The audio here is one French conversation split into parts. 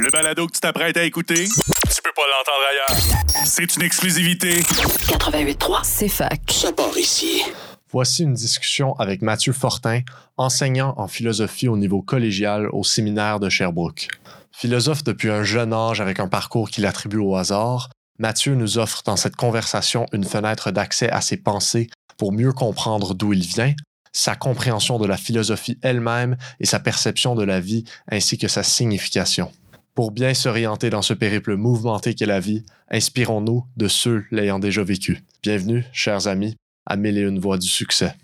Le balado que tu t'apprêtes à écouter, tu peux pas l'entendre ailleurs. C'est une exclusivité. 88.3, c'est fac. Ça part ici. Voici une discussion avec Mathieu Fortin, enseignant en philosophie au niveau collégial au séminaire de Sherbrooke. Philosophe depuis un jeune âge avec un parcours qu'il attribue au hasard, Mathieu nous offre dans cette conversation une fenêtre d'accès à ses pensées pour mieux comprendre d'où il vient, sa compréhension de la philosophie elle-même et sa perception de la vie ainsi que sa signification. Pour bien s'orienter dans ce périple mouvementé qu'est la vie, inspirons-nous de ceux l'ayant déjà vécu. Bienvenue, chers amis, à Mille et une voix du succès.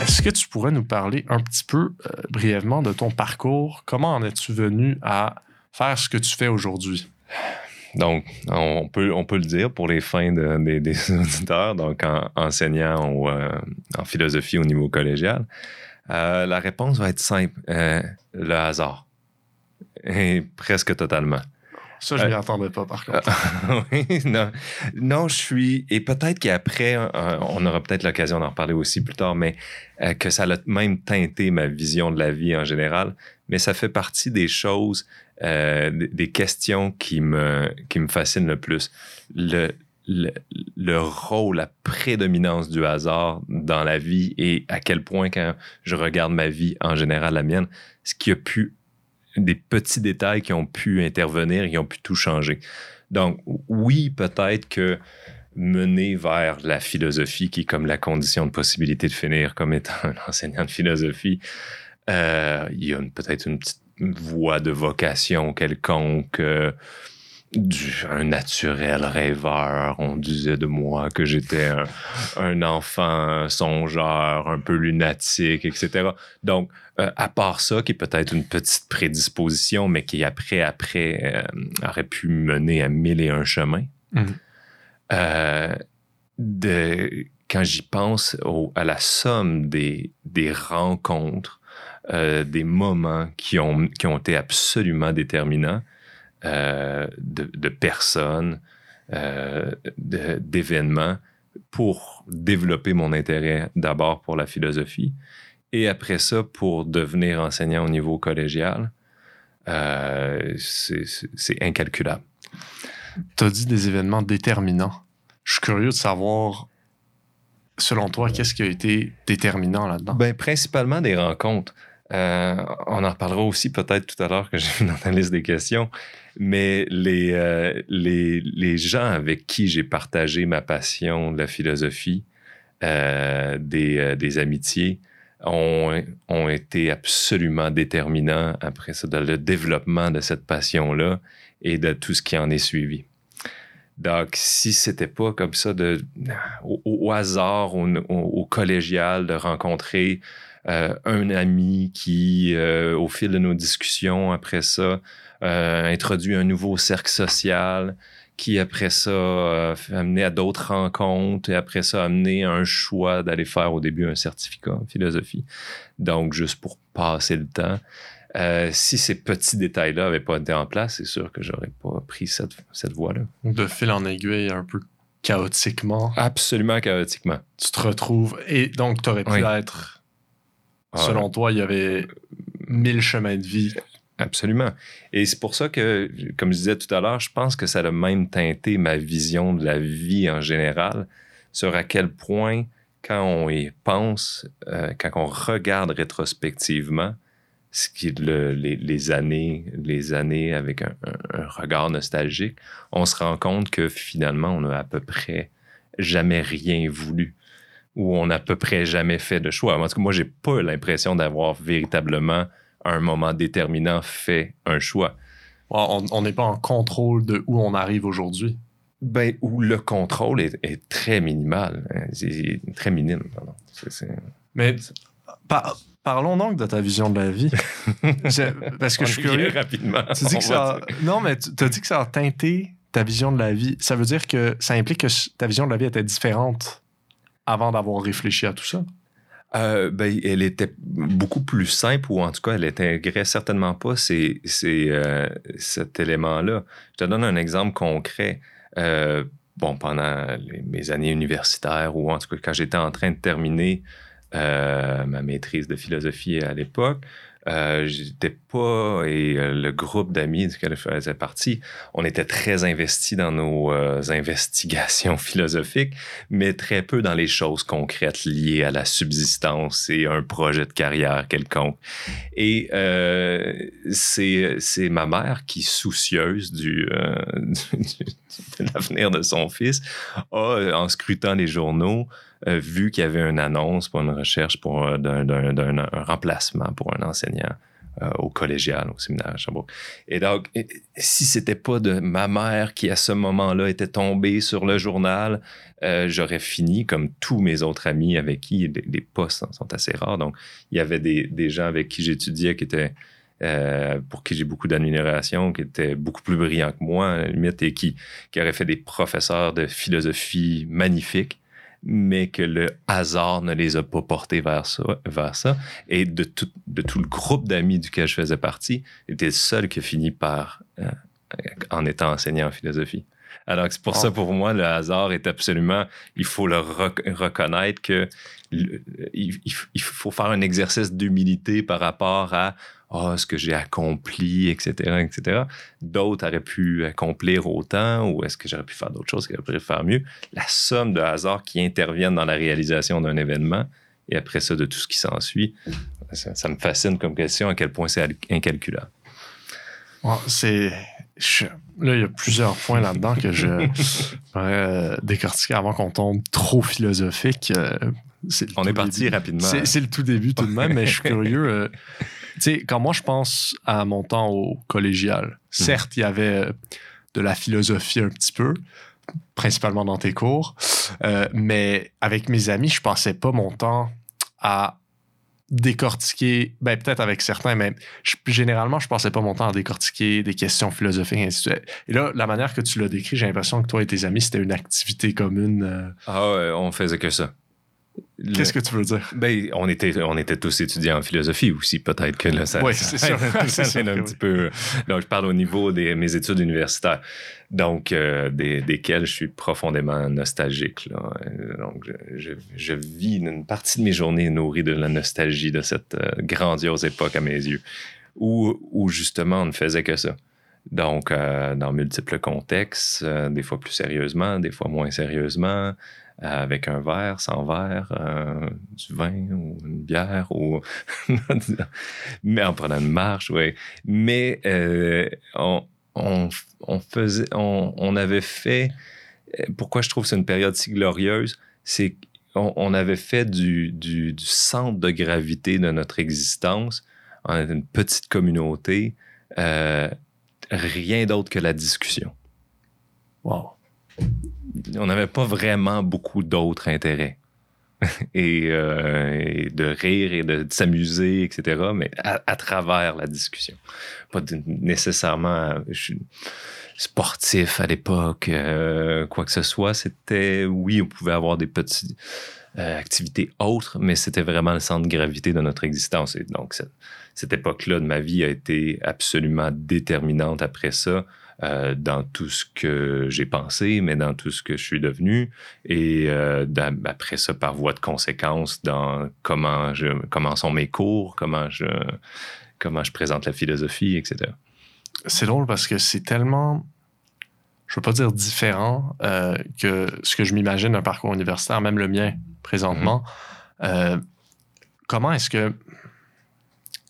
Est-ce que tu pourrais nous parler un petit peu euh, brièvement de ton parcours? Comment en es-tu venu à faire ce que tu fais aujourd'hui? Donc, on peut, on peut le dire pour les fins de- des- des auditeurs, donc en, enseignant au, euh, en philosophie au niveau collégial. Euh, la réponse va être simple, euh, le hasard. Et presque totalement. Ça, je ne m'y attendais pas, par contre. oui, non, non, je suis. Et peut-être qu'après, on aura peut-être l'occasion d'en reparler aussi plus tard, mais que ça a même teinté ma vision de la vie en général. Mais ça fait partie des choses, euh, des- questions qui me, qui me fascinent le plus. Le, le, le rôle, la prédominance du hasard dans la vie et à quel point, quand je regarde ma vie en général, la mienne, ce qui a pu des petits détails qui ont pu intervenir, qui ont pu tout changer. Donc, oui, peut-être que mener vers la philosophie, qui est comme la condition de possibilité de finir comme étant un enseignant de philosophie, euh, il y a peut-être une petite voie de vocation quelconque, euh, du- un naturel rêveur. On disait de moi que j'étais un, un enfant songeur, un peu lunatique, etc. Donc, euh, à part ça, qui est peut-être une petite prédisposition, mais qui après, après, euh, aurait pu mener à mille et un chemins. Mhm. De, quand j'y pense au- à la somme des, des rencontres, euh, des moments qui ont, qui ont été absolument déterminants, euh, de, de personnes, euh, d'événements, pour développer mon intérêt d'abord pour la philosophie et après ça pour devenir enseignant au niveau collégial, c'est incalculable. Tu as dit des événements déterminants. Je suis curieux de savoir, selon toi, qu'est-ce qui a été déterminant là-dedans? Ben, principalement des rencontres. Euh, on en reparlera aussi peut-être tout à l'heure que j'ai la liste des questions. Mais les, euh, les, les gens avec qui j'ai partagé ma passion de la philosophie, euh, des, des amitiés, ont, ont été absolument déterminants après ça, dans le développement de cette passion-là et de tout ce qui en est suivi. Donc, si c'était pas comme ça, de, au, hasard, au collégial, de rencontrer euh, un ami qui, euh, au fil de nos discussions, après ça, euh, introduit un nouveau cercle social, qui après ça fait amener à d'autres rencontres et après ça amener un choix d'aller faire au début un certificat en philosophie. Donc, juste pour passer le temps. Euh, si ces petits détails-là n'avaient pas été en place, c'est sûr que j'aurais pas pris cette, cette voie-là. De fil en aiguille, un peu chaotiquement, Absolument chaotiquement. tu te retrouves. Et donc, tu aurais pu Oui. être, selon toi, il y avait mille chemins de vie. Absolument. Et c'est pour ça que, comme je disais tout à l'heure, je pense que ça a même teinté ma vision de la vie en général sur à quel point, quand on y pense, euh, quand on regarde rétrospectivement, ce qui est le- les, les années, les années avec un, un- un regard nostalgique, on se rend compte que finalement, on a à peu près jamais rien voulu ou on n'a à peu près jamais fait de choix. En tout cas, moi, j'ai pas l'impression d'avoir véritablement à un moment déterminant fait un choix. On n'est pas en contrôle de où on arrive aujourd'hui. Ben, où le contrôle est, est très minimal. hein. C'est très minime, pardon. Mais par- parlons donc de ta vision de la vie. Je- parce que On je suis curieux. rapidement. Tu dis que ça. Non, mais tu as dit que ça a teinté ta vision de la vie. Ça veut dire que ça implique que ta vision de la vie était différente avant d'avoir réfléchi à tout ça? Euh, ben, elle était beaucoup plus simple, ou en tout cas, elle intégrait certainement pas euh, cet élément-là. Je te donne un exemple concret. Euh, bon, pendant mes années universitaires, ou en tout cas quand j'étais en train de terminer ma maîtrise de philosophie à l'époque, euh, j'étais pas, et euh, le groupe d'amis duquel je faisais partie, on était très investis dans nos euh, investigations philosophiques, mais très peu dans les choses concrètes liées à la subsistance et un projet de carrière quelconque. Et euh, c'est ma mère qui, soucieuse du, euh, du- du- de l'avenir de son fils, a, en scrutant les journaux, euh, vu qu'il y avait une annonce pour une recherche pour d'un, d'un- d'un- un remplacement pour un enseignant euh, au collégial, au séminaire à Sherbrooke. Et donc, si c'était pas de ma mère qui, à ce moment-là, était tombée sur le journal, euh, j'aurais fini comme tous mes autres amis avec qui les, postes sont assez rares. Donc, il y avait des, gens avec qui j'étudiais qui étaient pour qui j'ai beaucoup d'admiration, qui étaient beaucoup plus brillants que moi, limite, et qui, qui auraient fait des professeurs de philosophie magnifiques, mais que le hasard ne les a pas portés vers ça. Vers ça. Et de tout, le groupe d'amis duquel je faisais partie, j'étais le seul qui a fini par, euh, en étant enseignant en philosophie. Alors que c'est pour Oh. ça, pour moi, le hasard est absolument, il faut le rec- reconnaître que le- il, faut faire un exercice d'humilité par rapport à ah, ce que j'ai accompli, etc., etc. D'autres auraient pu accomplir autant ou est-ce que j'aurais pu faire d'autres choses auraient pu faire mieux? La somme de hasards qui interviennent dans la réalisation d'un événement et après ça, de tout ce qui s'ensuit, ça, ça me fascine comme question à quel point c'est incalculable. C'est. Je- Là, il y a plusieurs points là-dedans que je pourrais euh, décortiquer avant qu'on tombe trop philosophique. euh, On est parti début. rapidement. C'est le tout début tout de même, mais je suis curieux. euh, tu sais, quand moi je pense à mon temps au collégial, certes, il y avait de la philosophie un petit peu, principalement dans tes cours, euh, mais avec mes amis, je passais pas mon temps à décortiquer, ben peut-être avec certains, mais généralement, je passais pas mon temps à décortiquer des questions philosophiques. et ainsi de suite. Et là, la manière que tu l'as décrit, j'ai l'impression que toi et tes amis, c'était une activité commune. euh. Ah ouais, on faisait que ça. Le- Qu'est-ce que tu veux dire? Ben, on était, on était tous étudiants en philosophie aussi, peut-être que là, ça, Oui, ça- c'est sûr. ça sûr un petit peu. Donc, je parle au niveau de mes études universitaires, donc euh, des, desquelles je suis profondément nostalgique. Là. Donc, je, vis une partie de mes journées nourrie de la nostalgie de cette euh, grandiose époque à mes yeux, où, où justement on ne faisait que ça. Donc, euh, dans multiples contextes, des fois plus sérieusement, des fois moins sérieusement, avec un verre, sans verre, euh, du vin ou une bière, ou mais en prenant une marche, oui. Mais euh, on, on, faisait, on, avait fait. euh, Pourquoi je trouve que c'est une période si glorieuse, c'est qu'on on avait fait du, centre de gravité de notre existence. On était une petite communauté. euh, rien d'autre que la discussion. Wow. On n'avait pas vraiment beaucoup d'autres intérêts. et, euh, et de rire et de, s'amuser, etc., mais à, travers la discussion. Pas nécessairement je suis sportif à l'époque, euh, quoi que ce soit. C'était, oui, on pouvait avoir des petites euh, activités autres, mais c'était vraiment le centre de gravité de notre existence. Et donc, cette, cette époque-là de ma vie a été absolument déterminante après ça. Euh, dans tout ce que j'ai pensé, mais dans tout ce que je suis devenu, et euh, dans- après ça, par voie de conséquence, dans comment, je, comment sont mes cours, comment je, comment je présente la philosophie, etc. C'est drôle parce que c'est tellement, je veux pas dire différent euh, que ce que je m'imagine d'un parcours universitaire, même le mien présentement. Euh, comment est-ce que,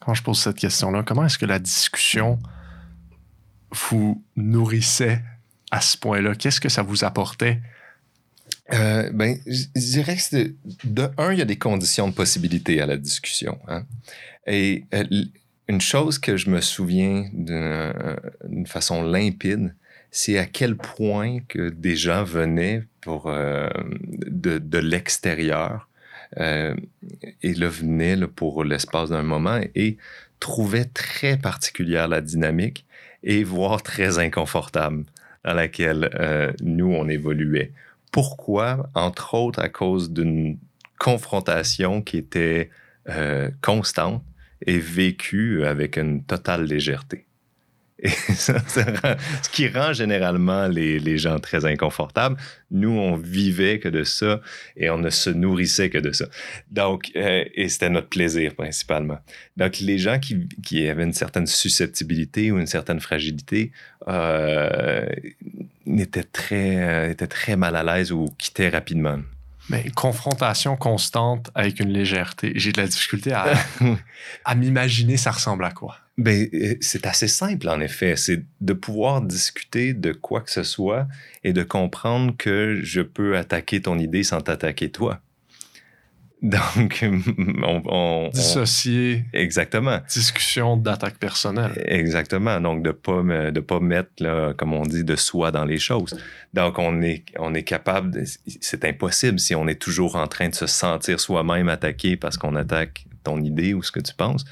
quand je pose cette question-là, comment est-ce que la discussion vous nourrissait à ce point-là? Qu'est-ce que ça vous apportait? Euh, ben, je dirais que de un, il y a des conditions de possibilité à la discussion. hein. Et euh, une chose que je me souviens d'une d'une façon limpide, c'est à quel point que des gens venaient pour euh, de, de l'extérieur euh, et là venaient pour l'espace d'un moment et trouvaient très particulière la dynamique et voire très inconfortable dans laquelle euh, nous on évoluait. Pourquoi? Entre autres à cause d'une confrontation qui était euh, constante et vécue avec une totale légèreté. Et ça, ça rend- ce qui rend généralement les, les gens très inconfortables. Nous, on vivait que de ça et on ne se nourrissait que de ça. Donc, euh, et c'était notre plaisir principalement. Donc, les gens qui, qui avaient une certaine susceptibilité ou une certaine fragilité euh, étaient, très, euh, étaient très mal à l'aise ou quittaient rapidement. Mais confrontation constante avec une légèreté. J'ai de la difficulté à, à m'imaginer ça ressemble à quoi. Ben, euh, c'est assez simple, en effet. C'est de pouvoir discuter de quoi que ce soit et de comprendre que je peux attaquer ton idée sans t'attaquer toi. Donc, on, on- on- Dissocier exactement. discussion d'attaque personnelle. Exactement. Donc, de ne pas, me- de pas mettre, là, comme on dit, de soi dans les choses. Donc, on est, on est capable, c'est impossible si on est toujours en train de se sentir soi-même attaqué parce qu'on attaque ton idée ou ce que tu penses.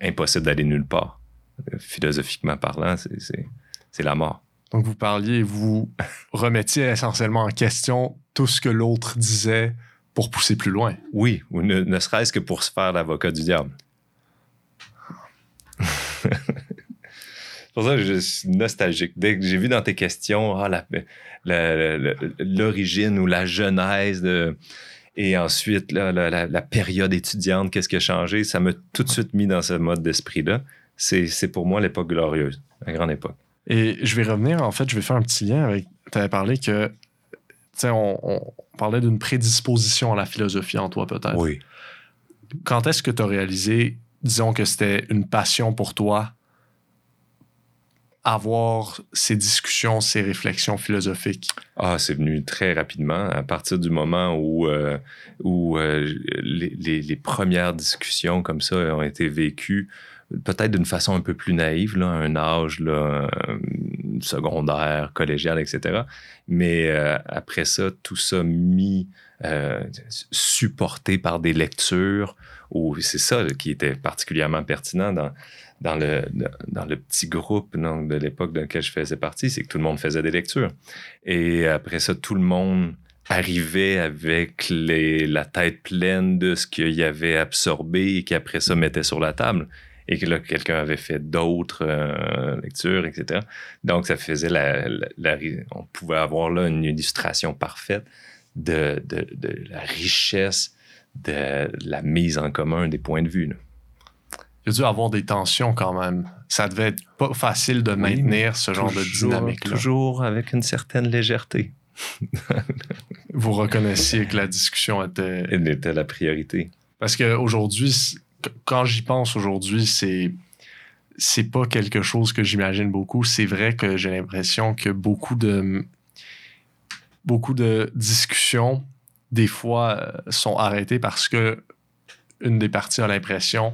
Impossible d'aller nulle part. Philosophiquement parlant, c'est- la mort. Donc vous parliez, vous remettiez essentiellement en question tout ce que l'autre disait pour pousser plus loin. Oui, ou ne, ne serait-ce que pour se faire l'avocat du diable. C'est pour ça que je suis nostalgique. Dès que j'ai vu dans tes questions ah, l'origine ou la genèse de. Et ensuite, là, la, la- la période étudiante, qu'est-ce qui a changé? Ça m'a tout de suite mis dans ce mode d'esprit-là. C'est c'est pour moi l'époque glorieuse, la grande époque. Et je vais revenir, en fait, je vais faire un petit lien avec. Tu avais parlé que. Tu sais, on, on parlait d'une prédisposition à la philosophie en toi, peut-être. Oui. Quand est-ce que tu as réalisé, disons que c'était une passion pour toi, avoir ces discussions, ces réflexions philosophiques? Ah, c'est venu très rapidement à partir du moment où, euh, où euh, les, premières discussions comme ça ont été vécues, peut-être d'une façon un peu plus naïve, là, à un âge là, euh, secondaire, collégial, etc. Mais après ça, tout ça mis, supporté par des lectures, c'est ça qui était particulièrement pertinent dans, dans le, dans le petit groupe de l'époque dans lequel je faisais partie, c'est que tout le monde faisait des lectures. Et après ça, tout le monde arrivait avec la tête pleine de ce qu'il avait absorbé et qu'après ça mettait sur la table. Et que là, quelqu'un avait fait d'autres euh, lectures, etc. Donc, ça faisait la, On pouvait avoir là une illustration parfaite de, la richesse de la mise en commun des points de vue. Il y a dû avoir des tensions quand même. Ça devait être pas facile de Oui, maintenir ce genre de dynamique-là. Toujours avec une certaine légèreté. Vous reconnaissiez que la discussion était Elle était la priorité. Parce qu'aujourd'hui, quand j'y pense aujourd'hui, c'est c'est pas quelque chose que j'imagine beaucoup. C'est vrai que j'ai l'impression que beaucoup de beaucoup de discussions des fois euh, sont arrêtées parce que une des parties a l'impression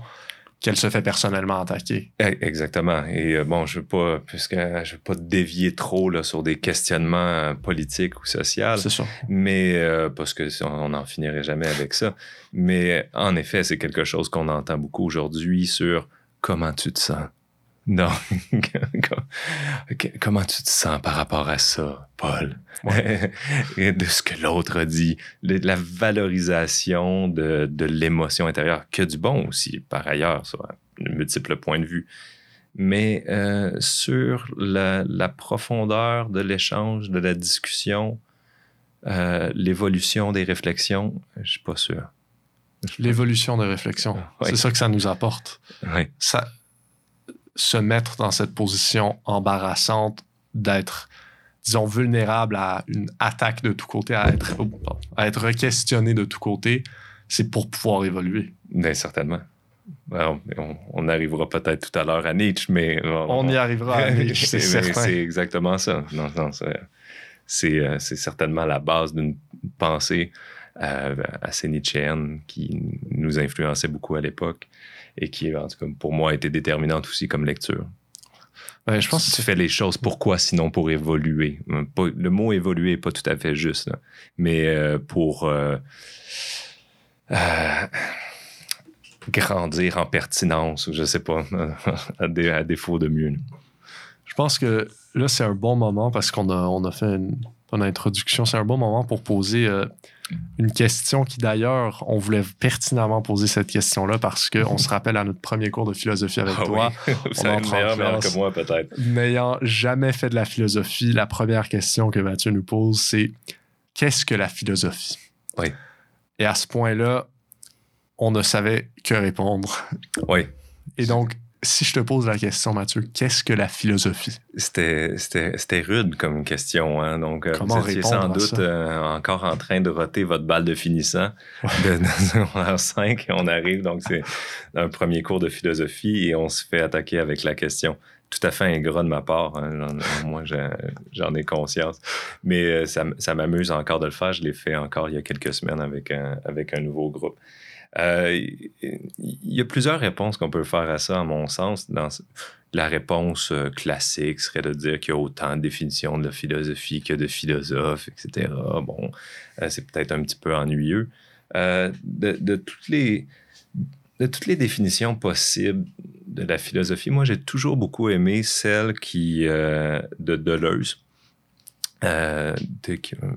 qu'elle se fait personnellement attaquer. Eh, Exactement. Et euh, bon, je veux pas, puisque je veux pas dévier trop là, sur des questionnements euh, politiques ou sociaux, C'est ça. mais euh, parce que on n'en finirait jamais avec ça. Mais en effet, c'est quelque chose qu'on entend beaucoup aujourd'hui sur comment tu te sens. Non. comment tu te sens par rapport à ça, Paul? De ce que l'autre a dit. Le- la valorisation de, de l'émotion intérieure, que du bon aussi, par ailleurs, sur de multiples points de vue. Mais euh, sur la, la profondeur de l'échange, de la discussion, euh, l'évolution des réflexions, je suis pas sûr. L'évolution de réflexion. Ouais. C'est ça que ça nous apporte. Ça, se mettre dans cette position embarrassante d'être, disons, vulnérable à une attaque de tous côtés, à être, oh, à être questionné de tous côtés, c'est pour pouvoir évoluer. bien certainement. Alors, on, on arrivera peut-être tout à l'heure à Nietzsche, mais On y arrivera à Nietzsche, c'est certain. C'est exactement ça. Non, non, c'est, euh, certainement la base d'une pensée euh, assez nietzschéenne qui nous influençait beaucoup à l'époque et qui, en tout cas, pour moi, a été déterminante aussi comme lecture. Je pense Si que tu fais les choses, pourquoi sinon pour évoluer? Pas- Le mot évoluer n'est pas tout à fait juste, là. mais euh, pour euh, euh, grandir en pertinence, ou je sais pas, à, dé- à défaut de mieux. là. Je pense que là, c'est un bon moment parce qu'on a, on a fait une, bonne introduction. C'est un bon moment pour poser une question qui, d'ailleurs, on voulait pertinemment poser cette question-là parce qu'on se rappelle à notre premier cours de philosophie avec Ah toi. oui. Vous en meilleur, meilleur classe. que moi, peut-être. N'ayant jamais fait de la philosophie, la première question que Mathieu nous pose, c'est qu'est-ce que la philosophie? Oui. Et à ce point-là, on ne savait que répondre. Oui. Et donc, si je te pose la question, Mathieu, qu'est-ce que la philosophie? C'était, rude comme question. Hein? Donc, euh, Comment vous étiez sans doute euh, encore en train de roter votre balle de finissant de, de secondaire 5 et on arrive. Donc, c'est un premier cours de philosophie et on se fait attaquer avec la question. Tout à fait ingrat de ma part. hein. Moi, j'en ai conscience. Mais euh, ça, ça m'amuse encore de le faire. Je l'ai fait encore il y a quelques semaines avec un, avec un nouveau groupe. Euh, Il y a plusieurs réponses qu'on peut faire à ça, à mon sens. La réponse euh, classique serait de dire qu'il y a autant de définitions de la philosophie que de philosophes, etc. Bon, euh, c'est peut-être un petit peu ennuyeux. De, toutes les, définitions possibles de la philosophie, moi, j'ai toujours beaucoup aimé celle qui, de Deleuze, de, qui est un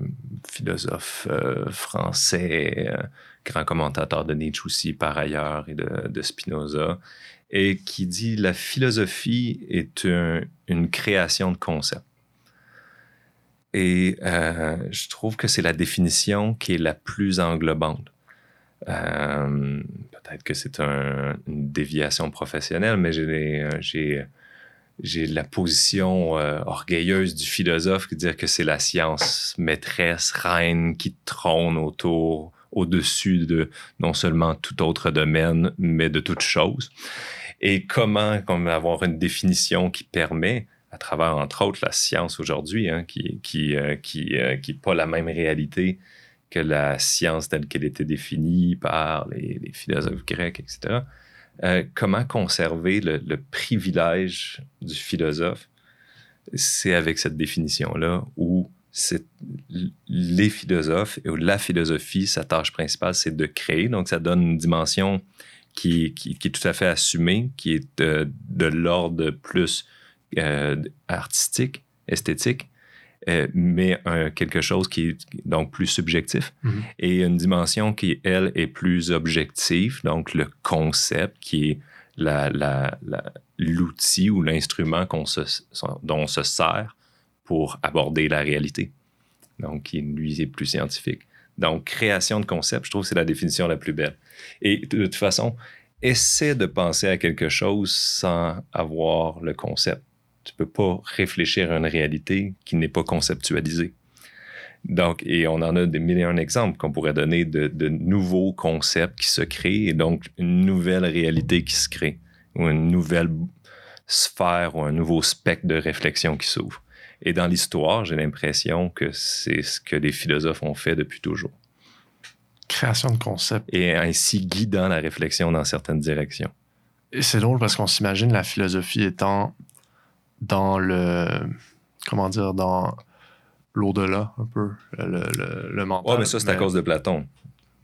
philosophe français, grand commentateur de Nietzsche aussi par ailleurs et de, Spinoza, et qui dit la philosophie est un- une création de concepts. Et euh, je trouve que c'est la définition qui est la plus englobante. Euh, Peut-être que c'est un- une déviation professionnelle, mais j'ai la position euh, orgueilleuse du philosophe qui dire que c'est la science maîtresse, reine qui trône autour, au-dessus de non seulement tout autre domaine, mais de toute chose. Et comment comme avoir une définition qui permet, à travers entre autres la science aujourd'hui, hein, qui qui euh, qui euh, qui pas la même réalité que la science telle qu'elle était définie par les, philosophes grecs, etc. Euh, comment conserver le privilège du philosophe, c'est avec cette définition-là où c'est les philosophes et la philosophie, sa tâche principale, c'est de créer. Donc, ça donne une dimension qui, qui, qui est tout à fait assumée, qui est de, de l'ordre plus euh, artistique, esthétique, euh, mais quelque chose qui est donc plus subjectif Mhm. et une dimension qui, elle, est plus objective, donc le concept qui est la- la- la- l'outil ou l'instrument dont on se sert pour aborder la réalité. Donc, lui, est plus scientifique. Donc, création de concept, je trouve que c'est la définition la plus belle. Et de toute façon, essaie de penser à quelque chose sans avoir le concept. Tu peux pas réfléchir à une réalité qui n'est pas conceptualisée. Donc, et on en a des mille et un exemples qu'on pourrait donner de nouveaux concepts qui se créent et donc une nouvelle réalité qui se crée ou une nouvelle sphère ou un nouveau spectre de réflexion qui s'ouvre. Et dans l'histoire, j'ai l'impression que c'est ce que les philosophes ont fait depuis toujours Création de concept. et ainsi guidant la réflexion dans certaines directions. Et c'est drôle parce qu'on s'imagine la philosophie étant dans le. Comment dire, dans l'au-delà, un peu, le, le, le mental. Ouais, mais ça, c'est à cause de Platon.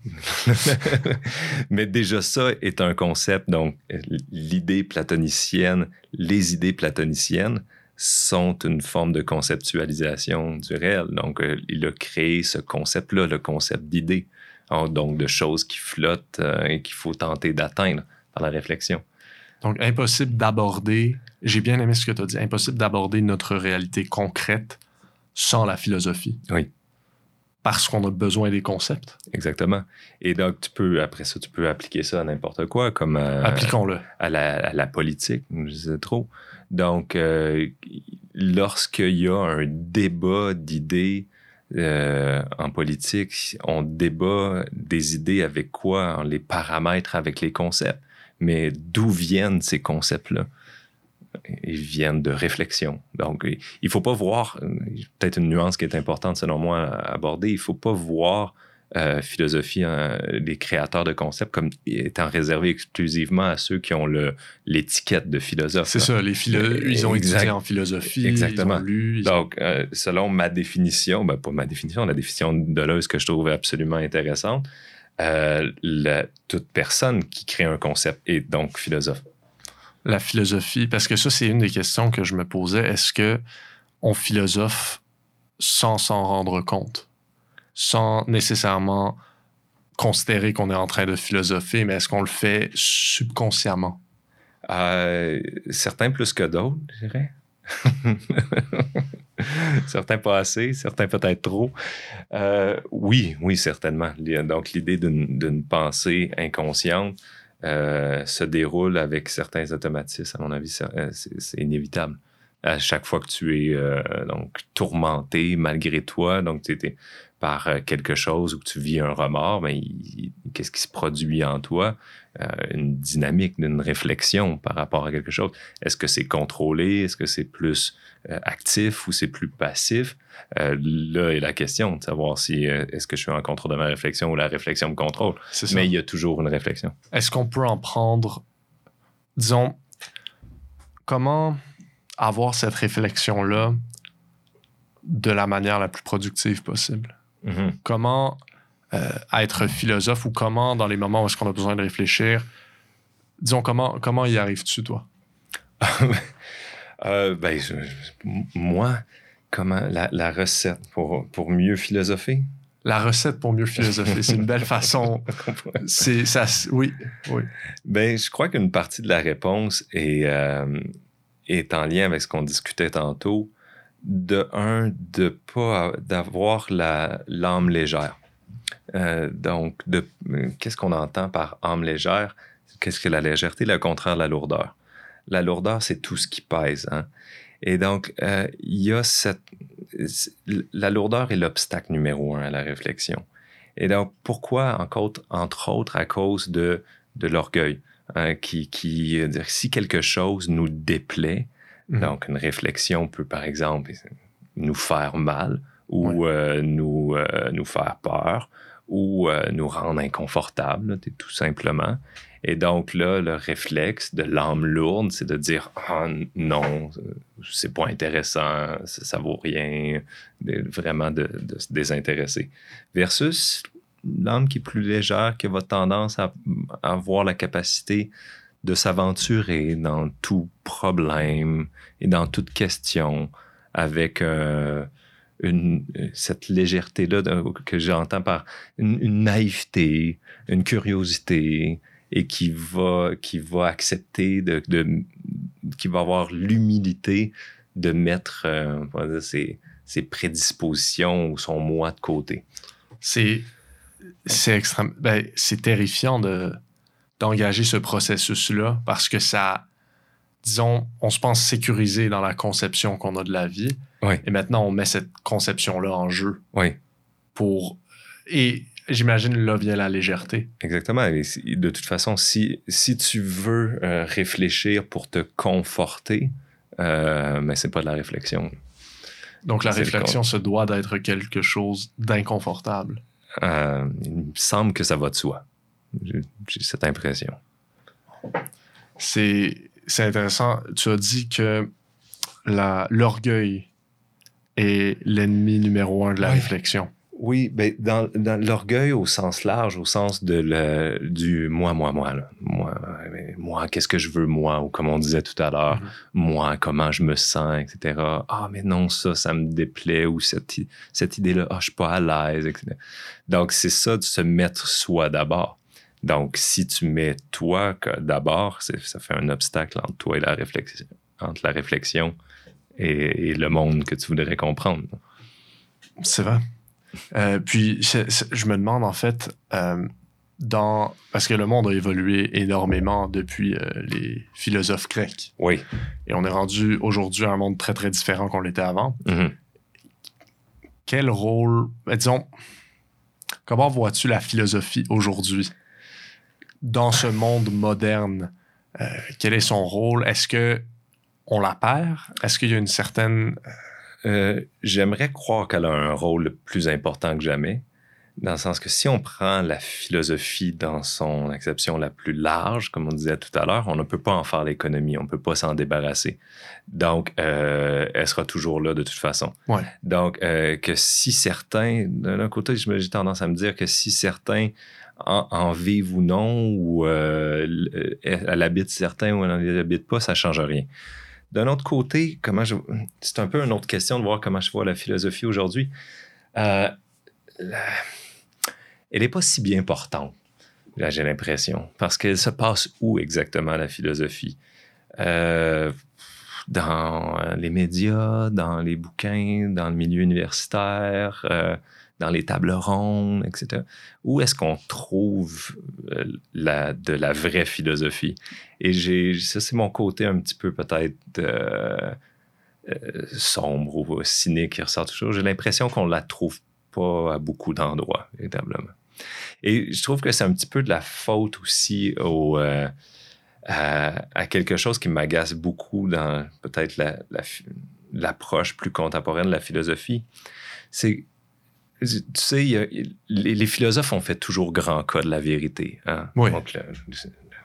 mais déjà, ça est un concept. Donc, l'idée platonicienne, les idées platoniciennes sont une forme de conceptualisation du réel. Donc, euh, il a créé ce concept-là, le concept d'idée. Donc, de choses qui flottent euh, et qu'il faut tenter d'atteindre par la réflexion. Donc, impossible d'aborder. J'ai bien aimé ce que tu as dit. Impossible d'aborder notre réalité concrète sans la philosophie. Oui. Parce qu'on a besoin des concepts. Exactement. Et donc, tu peux, après ça, tu peux appliquer ça à n'importe quoi, comme euh, Appliquons-le. à la, à la politique, je sais trop. Donc, euh, lorsqu'il y a un débat d'idées euh, en politique, on débat des idées avec quoi? Les paramètres avec les concepts. Mais d'où viennent ces concepts-là? Ils viennent de réflexion. Donc, il ne faut pas voir, euh, peut-être une nuance qui est importante selon moi à aborder, il ne faut pas voir euh, philosophie, euh, les créateurs de concepts comme étant réservés exclusivement à ceux qui ont le- l'étiquette de philosophe. C'est ça, les philo- Euh, ils ont exact. étudié en philosophie, Exactement. ils ont lu. ils ont- Donc, euh, selon ma définition, ben, pas ma définition, la définition de Deleuze que je trouve absolument intéressante, euh, la- toute personne qui crée un concept est donc philosophe. la philosophie, parce que ça, c'est une des questions que je me posais. Est-ce que on philosophe sans s'en rendre compte, sans nécessairement considérer qu'on est en train de philosopher, mais est-ce qu'on le fait subconsciemment? Euh, certains plus que d'autres, je dirais. certains pas assez, certains peut-être trop. Euh, oui, oui, certainement. Donc, l'idée d'une pensée inconsciente euh, se déroule avec certains automatismes. À mon avis, c'est inévitable. À chaque fois que tu es donc tourmenté malgré toi, donc tu es, par euh, quelque chose ou que tu vis un remords, mais qu'est-ce qui se produit en toi? Euh, une dynamique, d'une réflexion par rapport à quelque chose. Est-ce que c'est contrôlé? Est-ce que c'est plus euh, actif ou c'est plus passif? là est la question de savoir si est-ce que je suis en contrôle de ma réflexion ou la réflexion me contrôle. Mais il y a toujours une réflexion. Est-ce qu'on peut en prendre, disons, comment avoir cette réflexion-là de la manière la plus productive possible? Mm-hmm. Comment euh, être philosophe ou comment, dans les moments où est-ce qu'on a besoin de réfléchir, disons, comment, comment y arrives-tu, toi? Euh, ben, moi, comment la, recette pour, pour mieux philosopher? La recette pour mieux philosopher, c'est une belle façon. c'est ça, oui, oui. Ben, je crois qu'une partie de la réponse est, euh, est en lien avec ce qu'on discutait tantôt de un, de pas d'avoir l'âme légère. Euh, donc, qu'est-ce qu'on entend par âme légère? Qu'est-ce que la légèreté? Le contraire de la lourdeur. La lourdeur, c'est tout ce qui pèse. Hein. Et donc, euh, il y a cette. La lourdeur est l'obstacle numéro un à la réflexion. Et donc, pourquoi, entre autres, à cause de, de l'orgueil, hein, qui, qui, si quelque chose nous déplaît, Mhm. Donc, une réflexion peut, par exemple, nous faire mal ou euh, nous, euh, nous faire peur ou euh, nous rendre inconfortables, tout simplement. Et donc là, le réflexe de l'âme lourde, c'est de dire ah non, c'est pas intéressant, ça, vaut rien, vraiment de, se désintéresser. Versus l'âme qui est plus légère, qui a votre tendance à avoir la capacité de s'aventurer dans tout problème et dans toute question avec euh, cette légèreté-là que j'entends par une, naïveté, une curiosité et qui va, qui va accepter, de, qui va avoir l'humilité de mettre euh, ses, prédispositions ou son moi de côté. C'est extrêmement ben, c'est terrifiant de d'engager ce processus-là parce que ça, disons, on se pense sécurisé dans la conception qu'on a de la vie. Et maintenant, on met cette conception-là en jeu. Oui. Pour. Et j'imagine là vient la légèreté. Exactement. de toute façon, si, si tu veux euh, réfléchir pour te conforter, euh, mais c'est pas de la réflexion. Donc la réflexion se doit d'être quelque chose d'inconfortable. Euh, il me semble que ça va de soi. J'ai cette impression. C'est intéressant. Tu as dit que l'orgueil est l'ennemi numéro un de la réflexion. Oui, ben dans, l'orgueil au sens large, au sens de le, du moi, moi, moi. Moi, moi qu'est-ce que je veux, moi, ou comme on disait tout à l'heure, mm-hmm. moi, comment je me sens, etc. Ah, mais non, ça, ça me déplaît, ou cette, cette idée-là, ah, je suis pas à l'aise, etc. Donc, c'est ça de se mettre soi d'abord. Donc, si tu mets toi d'abord, ça fait un obstacle entre toi et la réflexion, entre la réflexion et, le monde que tu voudrais comprendre. C'est vrai. Euh, puis, je me demande en fait, euh, dans, parce que le monde a évolué énormément depuis euh, les philosophes grecs. Oui. Et on est rendu aujourd'hui à un monde très, très différent qu'on l'était avant. Mm-hmm. Quel rôle, ben, disons, comment vois-tu la philosophie aujourd'hui? Dans ce monde moderne, euh, quel est son rôle? Est-ce que on la perd? Est-ce qu'il y a une certaine... Euh, j'aimerais croire qu'elle a un rôle plus important que jamais, dans le sens que si on prend la philosophie dans son acception la plus large, comme on disait tout à l'heure, on ne peut pas en faire l'économie, on ne peut pas s'en débarrasser. Donc, euh, elle sera toujours là de toute façon. Donc, que si certains, d'un côté, j'ai tendance à me dire que si certains en, vive ou non, ou euh, elle habite certains ou elle n'habite pas, ça ne change rien. D'un autre côté, c'est un peu une autre question de voir comment je vois la philosophie aujourd'hui. Euh, elle n'est pas si bien portante, j'ai l'impression, parce qu'elle se passe où exactement la philosophie? Euh, dans les médias, dans les bouquins, dans le milieu universitaire, euh, dans les tables rondes, etc. Où est-ce qu'on trouve euh, de la vraie philosophie? Et ça, c'est mon côté un petit peu peut-être euh, sombre ou cynique qui ressort toujours. J'ai l'impression qu'on la trouve pas à beaucoup d'endroits, véritablement. Et je trouve que c'est un petit peu de la faute aussi au à, quelque chose qui m'agace beaucoup dans peut-être l'approche plus contemporaine de la philosophie. C'est, tu sais, les, philosophes ont fait toujours grand cas de la vérité. Hein. Donc, la,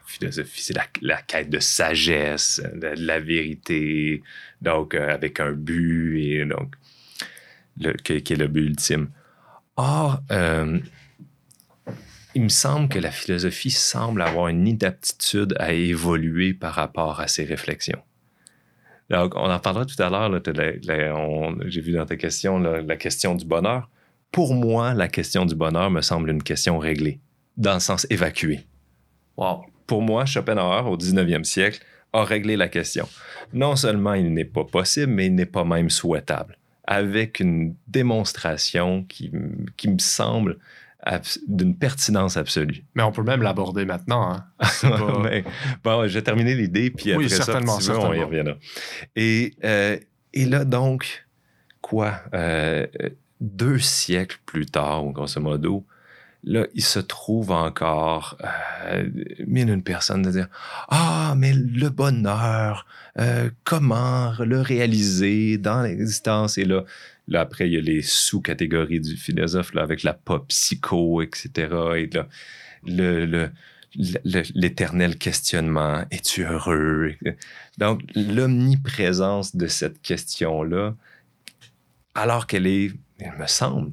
philosophie, c'est la, quête de sagesse, de, la vérité, donc euh, avec un but, et donc, le, qui, est le but ultime. Or, euh, il me semble que la philosophie semble avoir une inaptitude à évoluer par rapport à ses réflexions. on en parlera tout à l'heure. J'ai vu dans ta question la question du bonheur. Pour moi, la question du bonheur me semble une question réglée, dans le sens évacué. Wow. Pour moi, Schopenhauer, au 19e siècle, a réglé la question. Non seulement il n'est pas possible, mais il n'est pas même souhaitable, avec une démonstration qui, qui me semble d'une pertinence absolue. Mais on peut même l'aborder maintenant. Hein. bon, je vais terminer l'idée, puis après ça, on y reviendra. Et, euh, et là, donc, quoi? Euh, deux siècles plus tard, grosso modo, là, il se trouve encore euh, mille une personne de dire Ah, mais le bonheur, euh, comment le réaliser dans l'existence? Et là, là, après, il y a les sous-catégories du philosophe là, avec la pop psycho, etc. Et là, le, l'éternel questionnement, es-tu heureux? Donc, l'omniprésence de cette question-là, alors qu'elle est, il me semble,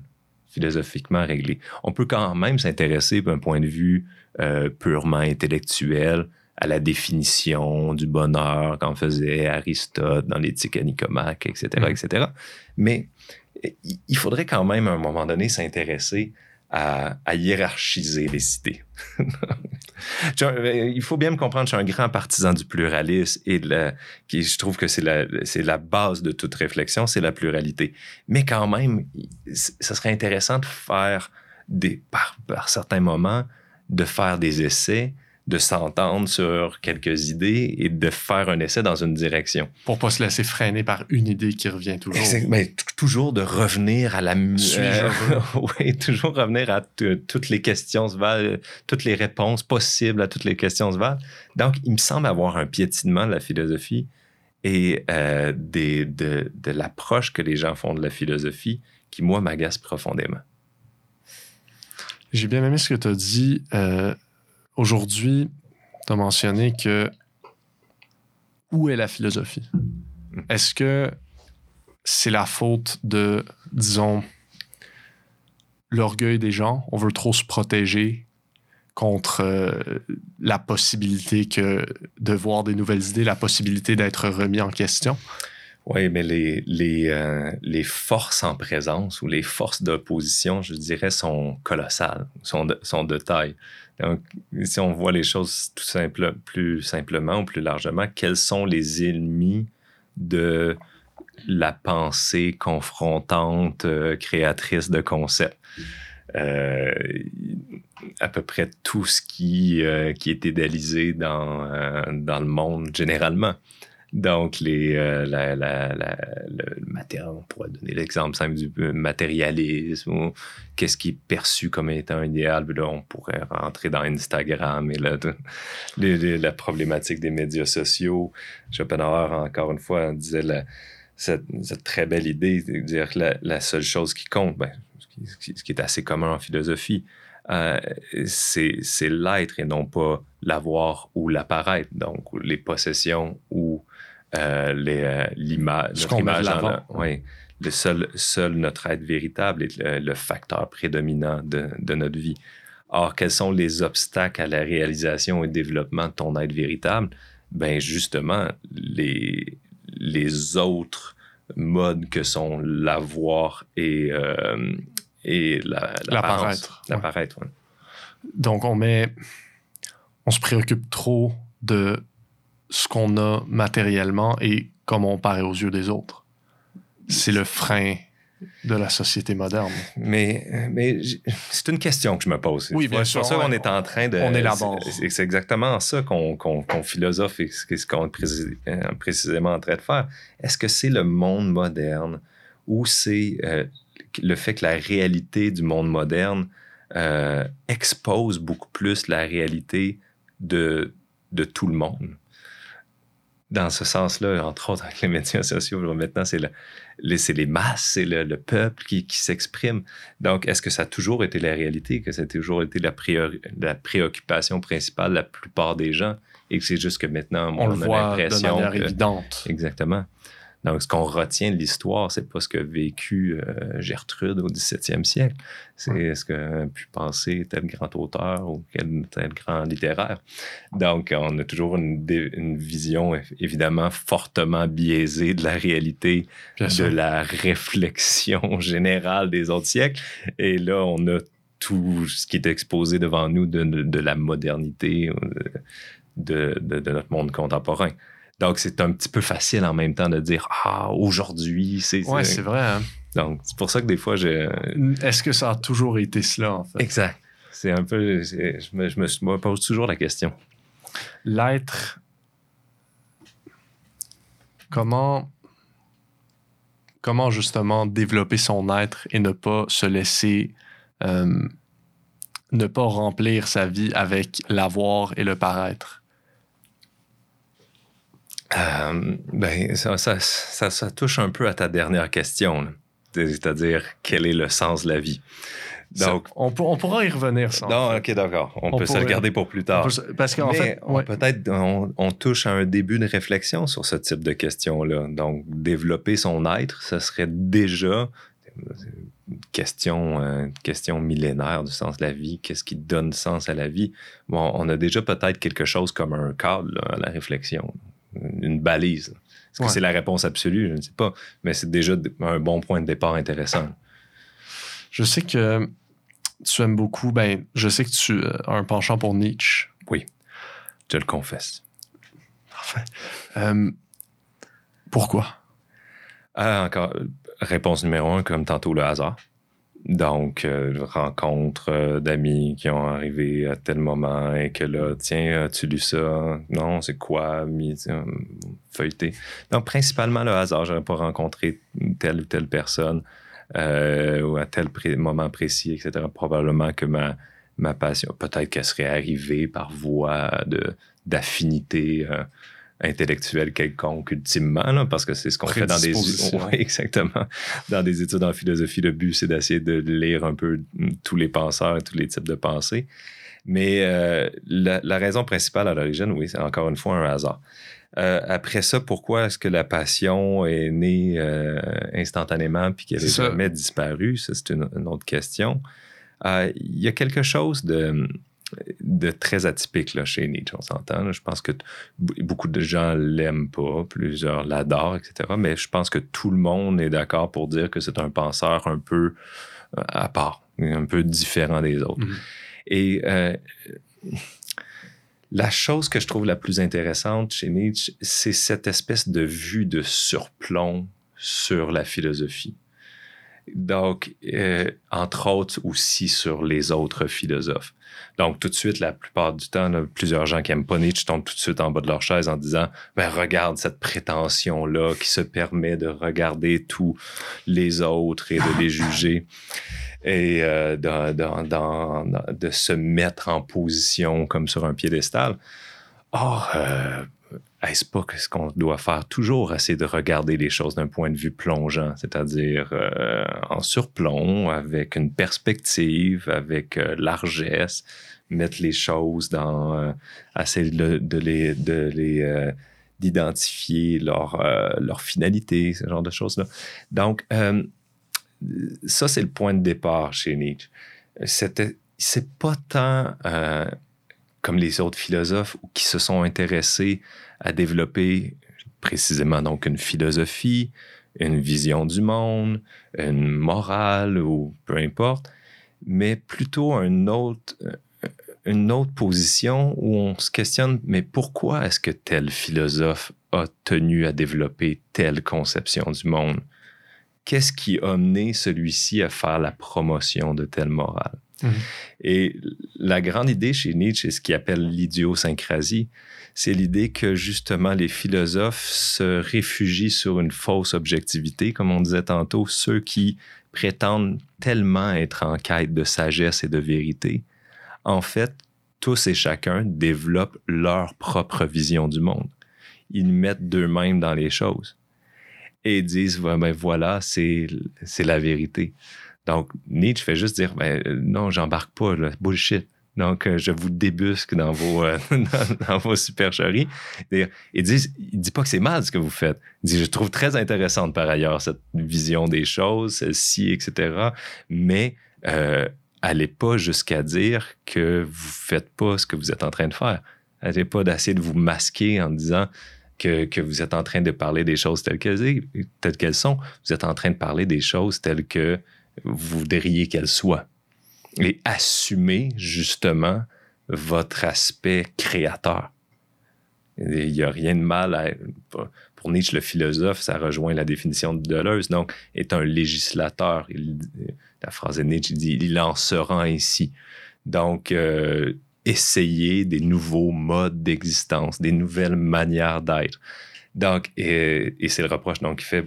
philosophiquement réglé. On peut quand même s'intéresser d'un point de vue euh, purement intellectuel à la définition du bonheur qu'en faisait Aristote dans l'éthique à Nicomaque, etc., etc. Mais il faudrait quand même à un moment donné s'intéresser à, hiérarchiser les idées. il faut bien me comprendre, je suis un grand partisan du pluralisme et de qui, je trouve que c'est la, c'est la base de toute réflexion, c'est la pluralité. Mais quand même, ce serait intéressant de faire des, par, par certains moments, de faire des essais de s'entendre sur quelques idées et de faire un essai dans une direction. Pour pas se laisser freiner par une idée qui revient toujours. Mais toujours de revenir à la... Euh, oui, toujours revenir à toutes les questions se valent, toutes les réponses possibles à toutes les questions se valent. Donc, il me semble avoir un piétinement de la philosophie et euh, des, de, de l'approche que les gens font de la philosophie qui, moi, m'agace profondément. J'ai bien aimé ce que tu as dit. Euh, Aujourd'hui, tu as mentionné que où est la philosophie? Hmm. Est-ce que c'est la faute de, disons, l'orgueil des gens? On veut trop se protéger contre euh, la possibilité que de voir des nouvelles idées, la possibilité d'être remis en question? Oui, mais les, les, euh, les, forces en présence ou les forces d'opposition, je dirais, sont colossales, sont de, sont de taille. Donc, si on voit les choses tout simple, plus simplement ou plus largement, quels sont les ennemis de la pensée confrontante, euh, créatrice de concepts? Euh, à peu près tout ce qui, qui est idéalisé dans, dans le monde généralement. Donc, les, euh, le on pourrait donner l'exemple simple du euh, matérialisme qu'est-ce qui est perçu comme étant idéal. là, on pourrait rentrer dans Instagram et là, la problématique des médias sociaux. Schopenhauer, encore une fois, disait cette, très belle idée de dire que la, seule chose qui compte, ben, ce, qui, est assez commun en philosophie, euh, c'est l'être et non pas l'avoir ou l'apparaître. Donc, les possessions ou euh, euh, l'image, notre image oui, le seul, seul notre être véritable est le, facteur prédominant de, notre vie. Or, quels sont les obstacles à la réalisation et développement de ton être véritable? Ben justement, les, les autres modes que sont l'avoir et, euh, et la, L'apparaître, ouais. Ouais. Donc, on met. On se préoccupe trop de ce qu'on a matériellement et comment on paraît aux yeux des autres. C'est le frein de la société moderne. Mais, mais c'est une question que je me pose. Oui, C'est bien sûr, ça qu'on ouais. est en train de. On élabore. c'est- C'est exactement ça qu'on qu'on philosophe et ce qu'on est euh, précisément en train de faire. Est-ce que c'est le monde moderne ou c'est euh, le fait que la réalité du monde moderne euh, expose beaucoup plus la réalité de, de tout le monde? Dans ce sens-là, entre autres avec les médias sociaux, maintenant, c'est le, les, c'est les masses, c'est le, le peuple qui, qui s'exprime. Donc, est-ce que ça a toujours été la réalité, que ça a toujours été la, priori- la préoccupation principale de la plupart des gens et que c'est juste que maintenant, On, on, le a voit de manière que... évidente. Exactement. Donc, ce qu'on retient de l'histoire, c'est pas ce qu'a vécu euh, Gertrude au 17e siècle. C'est ce qu'a pu penser tel grand auteur ou quel, tel grand littéraire. Donc, on a toujours une, vision évidemment fortement biaisée de la réalité Bien de sûr. la réflexion générale des autres siècles. Et là, on a tout ce qui est exposé devant nous de, de la modernité euh, de notre monde contemporain. Donc, c'est un petit peu facile en même temps de dire Ah, aujourd'hui, c'est. Ouais, c'est vrai. hein. Donc, c'est pour ça que des fois, je. Est-ce que ça a toujours été cela, en fait? Exact. C'est un peu. c'est- Je me, je me- je me pose toujours la question. L'être. Comment. Comment justement développer son être et ne pas se laisser. euh, ne pas remplir sa vie avec l'avoir et le paraître? Euh, ben, ça, ça, ça, ça touche un peu à ta dernière question, c'est-à-dire quel est le sens de la vie? Donc, on, pour- on pourra y revenir, ça. en non, ok, d'accord. On, On peut se le garder pour plus On tard. peut Parce qu'en fait, ouais. peut-être on, on touche à un début de réflexion sur ce type de questions-là. Donc, développer son être, ce serait déjà une question, euh, une question millénaire du sens de la vie. Qu'est-ce qui donne sens à la vie? Bon, on a déjà peut-être quelque chose comme un cadre là, à la réflexion, une balise. Est-ce que c'est la réponse absolue? Je ne sais pas. Mais c'est déjà un bon point de départ intéressant. Je sais que tu aimes beaucoup, ben, je sais que tu euh, as un penchant pour Nietzsche. Je le confesse. Parfait. Euh, pourquoi? Ah, encore, réponse numéro un, comme tantôt, le hasard. Donc, euh, rencontre euh, d'amis qui ont arrivé à tel moment et que là, tiens, as-tu lu ça? Non, c'est quoi? Euh, feuilleté. Donc, principalement le hasard. Je n'aurais pas rencontré telle ou telle personne ou à tel moment précis, etc. Probablement que ma, ma passion, peut-être qu'elle serait arrivée par voie d'affinité intellectuelle quelconque, ultimement, là, parce que c'est ce qu'on fait dans des... Ouais, exactement. Dans des études en philosophie, le but, c'est d'essayer de lire un peu tous les penseurs et tous les types de pensées. Mais euh, la, la raison principale à l'origine, oui, c'est encore une fois un hasard. Euh, après ça, pourquoi est-ce que la passion est née euh, instantanément puis qu'elle n'est jamais disparue? Ça, c'est une, une autre question. Il y a quelque chose de, de très atypique là, chez Nietzsche, on s'entend. là. Je pense que beaucoup de gens l'aiment pas, plusieurs l'adorent, etc. Mais je pense que tout le monde est d'accord pour dire que c'est un penseur un peu euh, à part, un peu différent des autres. Mhm. Et euh, la chose que je trouve la plus intéressante chez Nietzsche, c'est cette espèce de vue de surplomb sur la philosophie. Donc, euh, entre autres aussi sur les autres philosophes. Donc, tout de suite, la plupart du temps, là, plusieurs gens qui n'aiment pas Nietzsche tombent tout de suite en bas de leur chaise en disant ben, Regarde cette prétention-là qui se permet de regarder tous les autres et de les juger et euh, dans- de se mettre en position comme sur un piédestal. Or, euh, est-ce pas que ce qu'on doit faire toujours, essayer de regarder les choses d'un point de vue plongeant, c'est-à-dire euh, en surplomb, avec une perspective, avec euh, largesse, mettre les choses dans, euh, essayer de, les, de les euh, d'identifier leur, leur finalité, ce genre de choses-là. Donc, ça, c'est le point de départ chez Nietzsche. C'était, c'est pas tant comme les autres philosophes qui se sont intéressés à développer précisément donc une philosophie, une vision du monde, une morale ou peu importe, mais plutôt autre, une autre position où on se questionne, mais pourquoi est-ce que tel philosophe a tenu à développer telle conception du monde? Qu'est-ce qui a amené celui-ci à faire la promotion de telle morale? Et la grande idée chez Nietzsche, c'est ce qu'il appelle l'idiosyncrasie, c'est l'idée que justement les philosophes se réfugient sur une fausse objectivité, comme on disait tantôt, ceux qui prétendent tellement être en quête de sagesse et de vérité. En fait, tous et chacun développent leur propre vision du monde. Ils mettent d'eux-mêmes dans les choses et disent ben voilà, c'est la vérité. Donc, Nietzsche fait juste dire, ben, non, j'embarque pas, là, bullshit. Donc, euh, je vous débusque dans vos, euh, dans, vos supercheries. il dit, il dit pas que c'est mal ce que vous faites. Il dit, je trouve très intéressante par ailleurs cette vision des choses, celle-ci, etc. Mais euh, allez pas jusqu'à dire que vous faites pas ce que vous êtes en train de faire. Allez pas d'essayer de vous masquer en disant que, que, vous êtes en train de parler des choses telles telles qu'elles sont. Vous êtes en train de parler des choses telles que vous voudriez qu'elle soit. Et assumer justement votre aspect créateur. Il n'y a rien de mal à. Pour Nietzsche, le philosophe, ça rejoint la définition de Deleuze, donc est un législateur. la phrase de Nietzsche dit il en sera ainsi. Donc, euh, essayer des nouveaux modes d'existence, des nouvelles manières d'être. Donc, et, c'est le reproche qu'il fait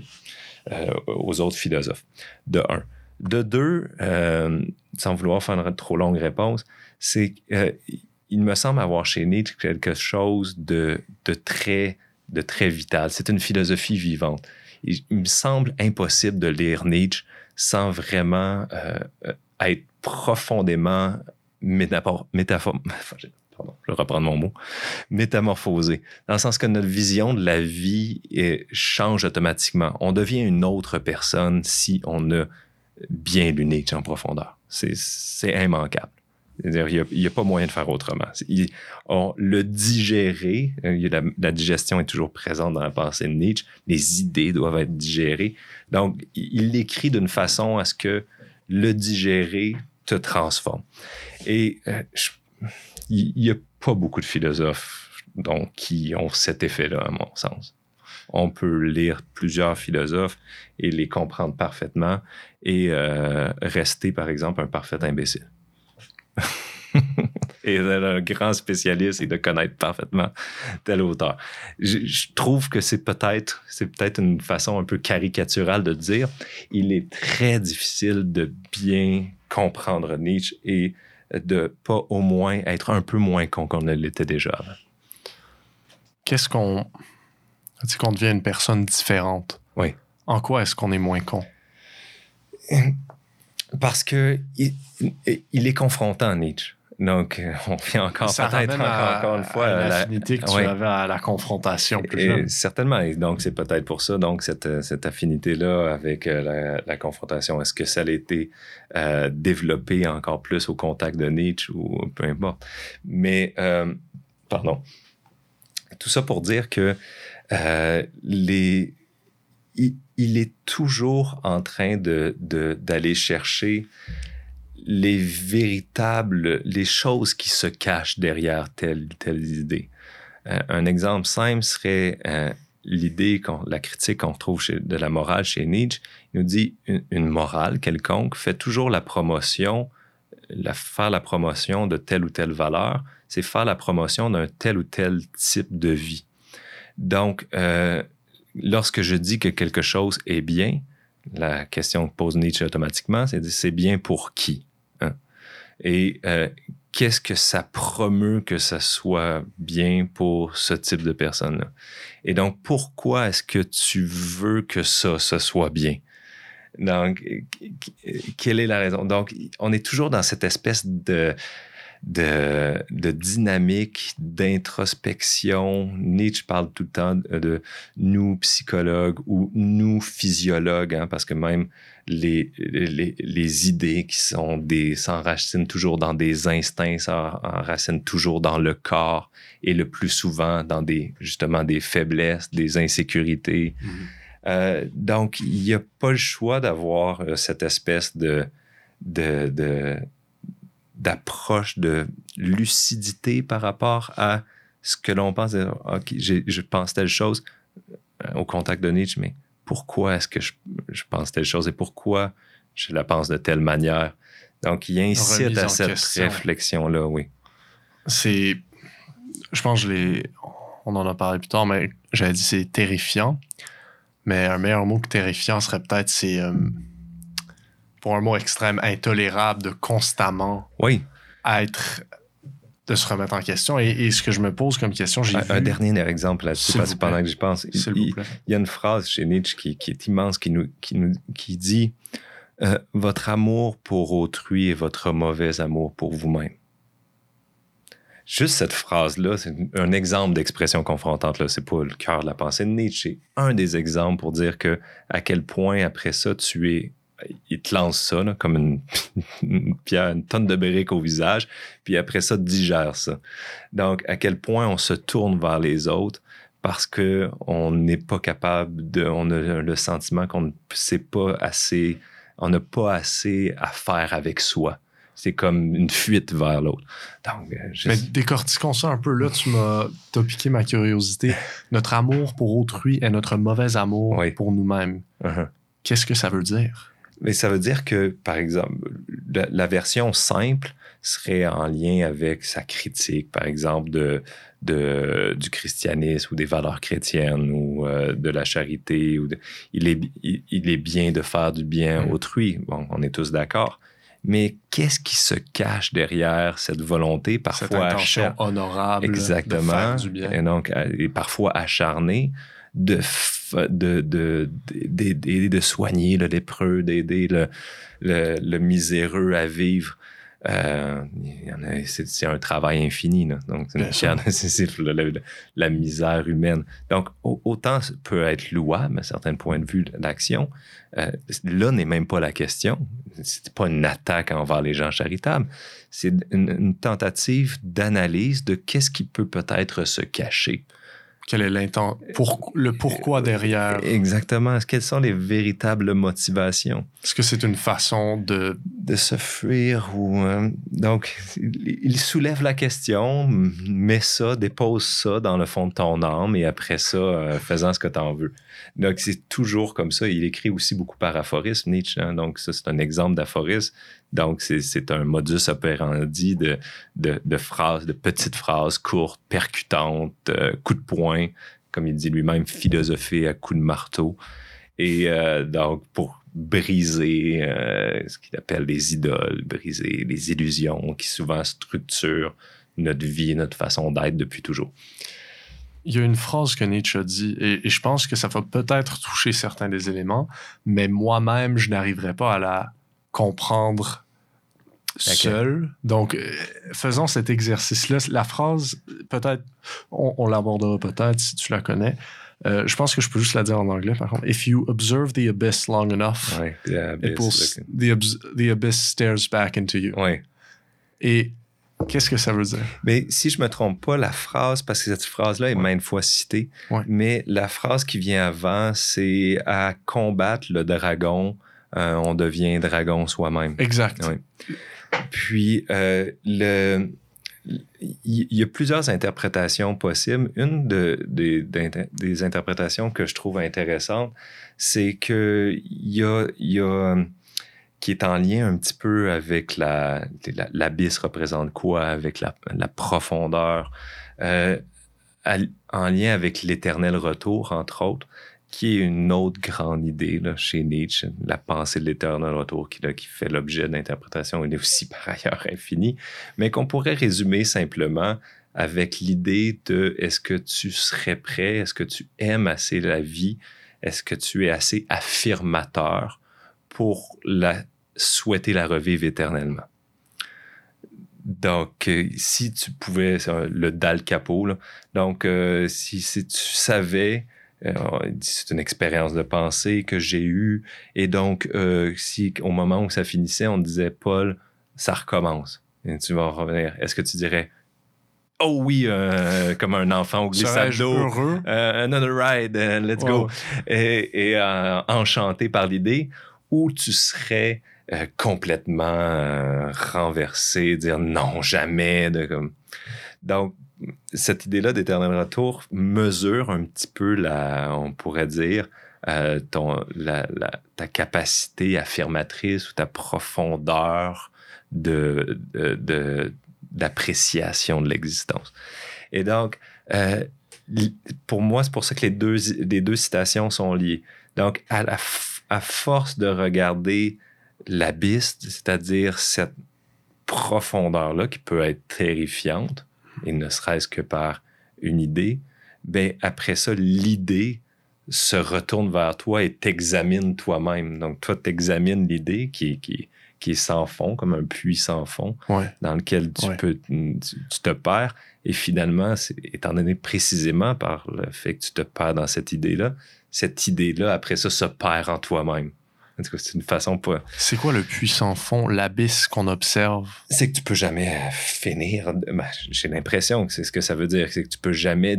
euh, aux autres philosophes. De un. De deux, euh, sans vouloir faire une trop longue réponse, c'est euh, me semble avoir chez Nietzsche quelque chose de, très, de très vital. C'est une philosophie vivante. Il, me semble impossible de lire Nietzsche sans vraiment euh, être profondément métaphore, métaphore, pardon, je vais reprendre mon mot, métamorphosé, dans le sens que notre vision de la vie change automatiquement. On devient une autre personne si on a bien l'unique en profondeur. C'est immanquable. Il n'y a, pas moyen de faire autrement. on, le digérer, euh, la, digestion est toujours présente dans la pensée de Nietzsche, les idées doivent être digérées. Donc, il l'écrit d'une façon à ce que le digérer te transforme. Et euh, il n'y a pas beaucoup de philosophes donc, qui ont cet effet-là, à mon sens on peut lire plusieurs philosophes et les comprendre parfaitement et euh, rester, par exemple, un parfait imbécile. et d'être un grand spécialiste et de connaître parfaitement tel auteur. Je, trouve que c'est peut-être c'est peut-être une façon un peu caricaturale de dire. Il est très difficile de bien comprendre Nietzsche et de pas au moins être un peu moins con qu'on ne l'était déjà Qu'est-ce qu'on c'est qu'on devient une personne différente? Oui. En quoi est-ce qu'on est moins con? Parce que il, est confrontant, Nietzsche. Donc, on vient encore peut-être encore, une fois à l'affinité que tu avais à la confrontation plus Certainement. donc, c'est peut-être pour ça, donc, cette, affinité-là avec euh, la, confrontation. Est-ce que ça a été euh, développé encore plus au contact de Nietzsche ou peu importe? Mais, euh, pardon. Tout ça pour dire que euh, les, il, est toujours en train de, d'aller chercher les véritables, les choses qui se cachent derrière telle ou telle idée. Euh, un exemple simple serait euh, l'idée, la critique qu'on trouve de la morale chez Nietzsche. Il nous dit une, une morale quelconque fait toujours la promotion, la, faire la promotion de telle ou telle valeur, c'est faire la promotion d'un tel ou tel type de vie. Donc, euh, lorsque je dis que quelque chose est bien, la question que pose Nietzsche automatiquement, c'est c'est bien pour qui? Hein? Et euh, qu'est-ce que ça promeut que ça soit bien pour ce type de personne-là? Et donc, pourquoi est-ce que tu veux que ça, ça soit bien? Donc, quelle est la raison? Donc, on est toujours dans cette espèce de de, de dynamique, d'introspection. Nietzsche parle tout le temps de nous psychologues ou nous physiologues, hein, parce que même les, les, les, idées qui sont des s'enracinent toujours dans des instincts, s'enracinent toujours dans le corps et le plus souvent dans des justement des faiblesses, des insécurités. Mm-hmm. Euh, donc, il n'y a pas le choix d'avoir euh, cette espèce de, de, de d'approche de lucidité par rapport à ce que l'on pense. OK, je pense telle chose euh, au contact de Nietzsche, mais pourquoi est-ce que je, pense telle chose et pourquoi je la pense de telle manière? Donc, il incite à cette réflexion-là, oui. C'est. Je pense que je On en a parlé plus tard, mais j'avais dit c'est terrifiant. Mais un meilleur mot que terrifiant serait peut-être c'est. Euh, pour un mot extrême, intolérable de constamment oui. être de se remettre en question. Et, ce que je me pose comme question, j'ai un, dernier exemple là-dessus, parce que pendant que j'y pense, il, y a une phrase chez Nietzsche qui, est immense, qui nous, qui nous qui dit euh, Votre amour pour autrui est votre mauvais amour pour vous-même. Juste cette phrase-là, c'est un exemple d'expression confrontante. C'est pas le cœur de la pensée de Nietzsche. C'est un des exemples pour dire que à quel point après ça tu es il te lance ça comme une, pierre, une tonne de briques au visage, puis après ça, digère ça. Donc, à quel point on se tourne vers les autres parce que on n'est pas capable de, on a le sentiment qu'on ne sait pas assez, on n'a pas assez à faire avec soi. C'est comme une fuite vers l'autre. Donc, euh, Mais décortiquons ça un peu. Là, tu m'as piqué ma curiosité. Notre amour pour autrui est notre mauvais amour pour nous-mêmes. Uh-huh. Qu'est-ce que ça veut dire? Mais ça veut dire que, par exemple, la, version simple serait en lien avec sa critique, par exemple, de, de du christianisme ou des valeurs chrétiennes ou euh, de la charité. Ou il, est, il, est bien de faire du bien mm. autrui. Bon, on est tous d'accord. Mais qu'est-ce qui se cache derrière cette volonté parfois cette intention honorable exactement, de faire du bien. Et donc, et parfois acharnée de, de, de, de, soigner le lépreux, d'aider le, le, miséreux à vivre. Euh, c'est un travail infini. Donc, c'est la, misère humaine. Donc, autant peut être louable à certains points de vue l'action, euh, là n'est même pas la question. C'est pas une attaque envers les gens charitables. C'est une, tentative d'analyse de qu'est-ce qui peut peut-être se cacher quel est l'intention, pour, le pourquoi derrière. Exactement. Quelles sont les véritables motivations? Est-ce que c'est une façon de... De se fuir ou... Euh, donc, il soulève la question, met ça, dépose ça dans le fond de ton âme et après ça, euh, faisant ce que tu en veux. Donc, c'est toujours comme ça. Il écrit aussi beaucoup par aphorisme, Nietzsche. Hein? Donc, ça, c'est un exemple d'aphorisme. Donc, c'est un modus operandi de, phrases, de petites phrases courtes, percutantes, euh, coup de poing, comme il dit lui-même, philosophie à coup de marteau. Et euh, donc, pour briser euh, ce qu'il appelle les idoles, briser les illusions qui souvent structurent notre vie, notre façon d'être depuis toujours. Il y a une phrase que Nietzsche dit, et, et je pense que ça va peut-être toucher certains des éléments, mais moi-même, je n'arriverai pas à la comprendre seul. Donc, euh, faisons cet exercice-là. La phrase, peut-être, on, l'abordera peut-être si tu la connais. Euh, je pense que je peux juste la dire en anglais, par contre. If you observe the abyss long enough, the, abyss, stares back into you. Et qu'est-ce que ça veut dire? Mais si je me trompe pas, la phrase, parce que cette phrase-là est maintes fois citée, mais la phrase qui vient avant, c'est à combattre le dragon euh, on devient dragon soi-même. Exact. Puis, euh, le, il y a plusieurs interprétations possibles. Une des interprétations que je trouve intéressante, c'est qu'il y a, y a, qui est en lien un petit peu avec la, l'abysse représente quoi, avec la, profondeur, euh, en lien avec l'éternel retour, entre autres qui est une autre grande idée chez Nietzsche, la pensée de l'éternel retour qui, fait l'objet d'interprétation, il est aussi par ailleurs infini, mais qu'on pourrait résumer simplement avec l'idée de est-ce que tu serais prêt, est-ce que tu aimes assez la vie, est-ce que tu es assez affirmateur pour la, souhaiter la revivre éternellement? Donc, euh, si tu pouvais, le dal capot, là. donc euh, si, tu savais, c'est une expérience de pensée que j'ai eue, et donc euh, si au moment où ça finissait, on disait, Paul, ça recommence, et tu vas revenir, est-ce que tu dirais, oh oui, euh, comme un enfant au glissade d'eau, heureux? euh, another ride, euh, let's go. Et, et, euh, enchanté par l'idée, ou tu serais euh, complètement euh, renversé, dire non, jamais. De, comme... Donc, cette idée-là d'éternel retour mesure un petit peu, la, on pourrait dire, euh, ton, ta capacité affirmatrice ou ta profondeur de, d'appréciation de l'existence. Et donc, euh, pour moi, c'est pour ça que les deux, deux citations sont liées. Donc, à, la à force de regarder l'abysse, c'est-à-dire cette profondeur-là qui peut être terrifiante, et ne serait-ce que par une idée, ben après ça, l'idée se retourne vers toi et t'examine toi-même. Donc, toi, t'examines l'idée qui est, qui, qui est sans fond, comme un puits sans fond, Ouais. dans lequel tu, Ouais. peux, tu, tu te perds. Et finalement, étant donné précisément par le fait que tu te perds dans cette idée-là, cette idée-là, après ça, se perd en toi-même. En tout cas, c'est une façon pas. C'est quoi le puissant fond, l'abysse qu'on observe? C'est que tu peux jamais euh, finir. ben, J'ai l'impression que c'est ce que ça veut dire. C'est que tu peux jamais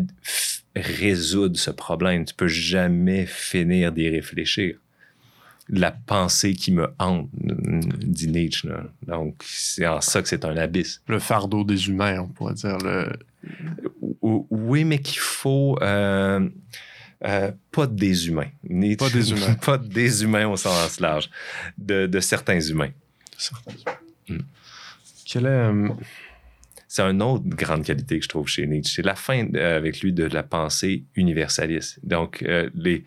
résoudre ce problème. Tu peux jamais finir d'y réfléchir. La pensée qui me hante, dit Nietzsche. là. Donc, c'est en ça que c'est un abysse. Le fardeau des humains, on pourrait dire. Le... Oui, mais qu'il faut euh, euh, pas des humains. Ni- Pas des humains. pas des humains au sens large. De, de certains humains. Mm. Quel est... euh, C'est une autre grande qualité que je trouve chez Nietzsche. C'est la fin euh, avec lui de la pensée universaliste. Donc, les,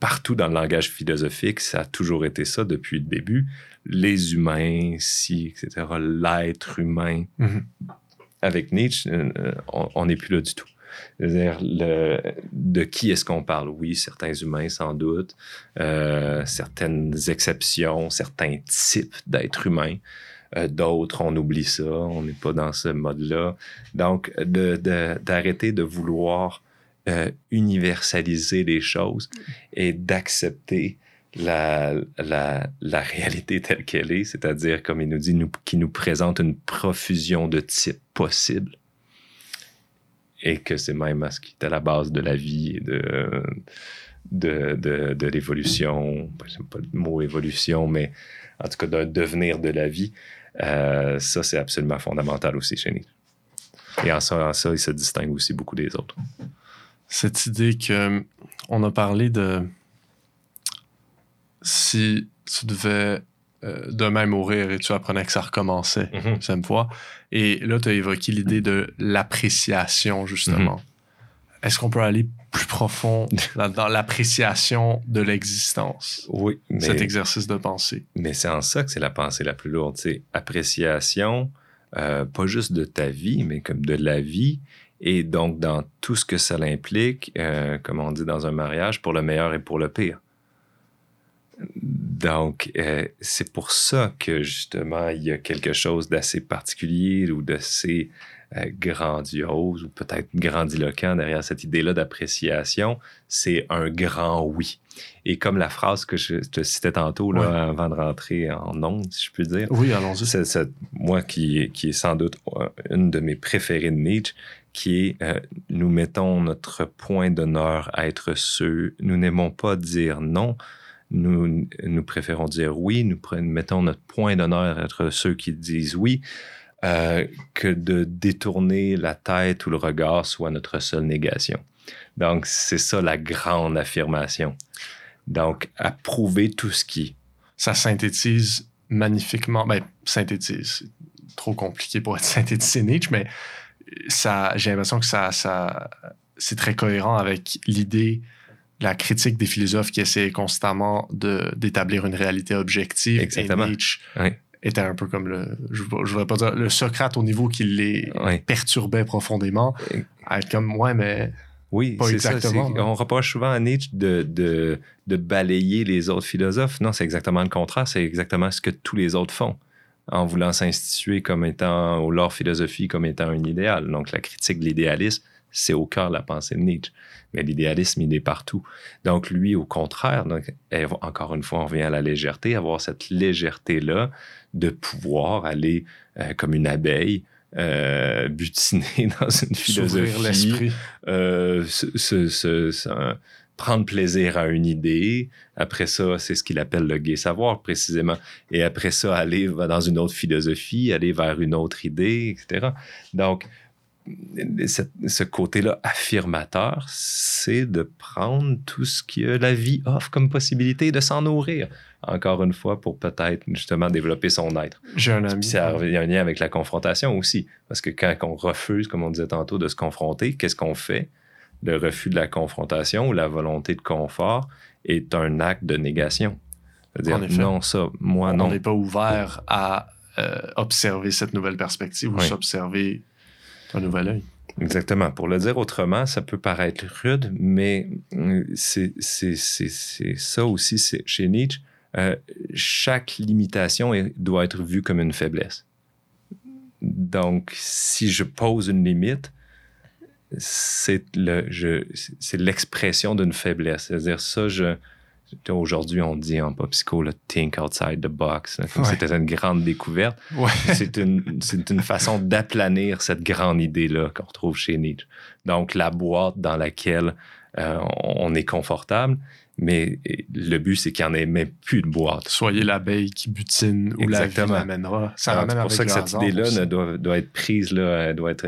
partout dans le langage philosophique, ça a toujours été ça depuis le début. Les humains, si, etc. L'être humain. mhm. avec Nietzsche, on n'est plus là du tout. Le- de qui est-ce qu'on parle? Oui, certains humains, sans doute, euh, certaines exceptions, certains types d'êtres humains. Euh, D'autres, on oublie ça, on n'est pas dans ce mode-là. Donc, d'arrêter de, vouloir euh, universaliser les choses et d'accepter la, réalité telle qu'elle est, c'est-à-dire, comme il nous dit, qui nous présente une profusion de types possibles et que c'est même ce qui est à la base de la vie et de, de, de, de l'évolution. J'aime pas le mot évolution, mais en tout cas d'un devenir de la vie. Euh, ça, c'est absolument fondamental aussi chez Nietzsche. Et en ça, en ça, il se distingue aussi beaucoup des autres. cette idée que on a parlé de si tu devais euh, demain mourir et tu apprenais que ça recommençait, Mhm. ça me voit. Et là, tu as évoqué l'idée de l'appréciation, justement. Est-ce qu'on peut aller plus profond dans l'appréciation de l'existence, Oui, mais, cet exercice de pensée? mais c'est en ça que c'est la pensée la plus lourde. C'est appréciation, euh, pas juste de ta vie, mais comme de la vie. Et donc, dans tout ce que ça implique, euh, comme on dit dans un mariage, pour le meilleur et pour le pire. Donc, euh, c'est pour ça que justement, il y a quelque chose d'assez particulier ou d'assez euh, grandiose ou peut-être grandiloquent derrière cette idée-là d'appréciation. C'est un grand oui. Et comme la phrase que je te citais tantôt là, Ouais. avant de rentrer en ondes, si je puis dire, Oui, allons-y. c'est, moi qui, est- qui est sans doute euh, une de mes préférées de Nietzsche, qui est euh, nous mettons notre point d'honneur à être ceux, nous n'aimons pas dire non, nous, nous préférons dire oui, nous mettons notre point d'honneur à être ceux qui disent oui, euh, que de détourner la tête ou le regard soit notre seule négation. Donc, c'est ça la grande affirmation. Donc, approuver tout ce qui ça synthétise magnifiquement. Ben, synthétise, trop compliqué pour être synthétisé Nietzsche, mais ça, j'ai l'impression que ça, ça, c'est très cohérent avec l'idée, la critique des philosophes qui essaient constamment d'établir une réalité objective. Exactement. Et Nietzsche Oui. était un peu comme le, je, je voudrais pas dire le Socrate au niveau qui les Oui. perturbait profondément. À être comme, ouais, mais Oui, Pas c'est ça. On reproche souvent à Nietzsche de, de, de balayer les autres philosophes. Non, c'est exactement le contraire. C'est exactement ce que tous les autres font. en voulant s'instituer comme étant, ou leur philosophie comme étant un idéal. Donc, la critique de l'idéalisme, c'est au cœur de la pensée de Nietzsche. Mais l'idéalisme, il est partout. Donc, lui, au contraire, donc, encore une fois, on revient à la légèreté, avoir cette légèreté-là de pouvoir aller euh, comme une abeille euh, butiner dans une philosophie. Euh, prendre plaisir à une idée. Après ça, c'est ce qu'il appelle le gai savoir, précisément. Et après ça, aller dans une autre philosophie, aller vers une autre idée, etc. Donc, ce côté-là affirmateur, c'est de prendre tout ce que la vie offre comme possibilité de s'en nourrir. Encore une fois, pour peut-être justement développer son être. J'ai un ami. il y a un lien avec la confrontation aussi. Parce que quand on refuse, comme on disait tantôt, de se confronter, qu'est-ce qu'on fait? Le refus de la confrontation ou la volonté de confort est un acte de négation. C'est-à-dire, non, ça, moi, non. On n'est pas ouvert à euh, observer cette nouvelle perspective ou s'observer nouvel œil. Exactement. Pour le dire autrement, ça peut paraître rude, mais euh, c'est ça aussi chez Nietzsche. Euh, chaque limitation doit être vue comme une faiblesse. Donc, si je pose une limite, c'est l'expression d'une faiblesse. C'est-à-dire, ça, je, Aujourd'hui, on dit en pop psycho, le think outside the box. C'était une grande découverte. C'est une, une, façon d'aplanir cette grande idée-là qu'on retrouve chez Nietzsche. Donc, la boîte dans laquelle euh, on est confortable, mais le but, c'est qu'il n'y en ait même plus de boîte. Soyez l'abeille qui butine ou la vie l'amènera. C'est pour ça que cette idée-là doit, doit, être prise, là, doit être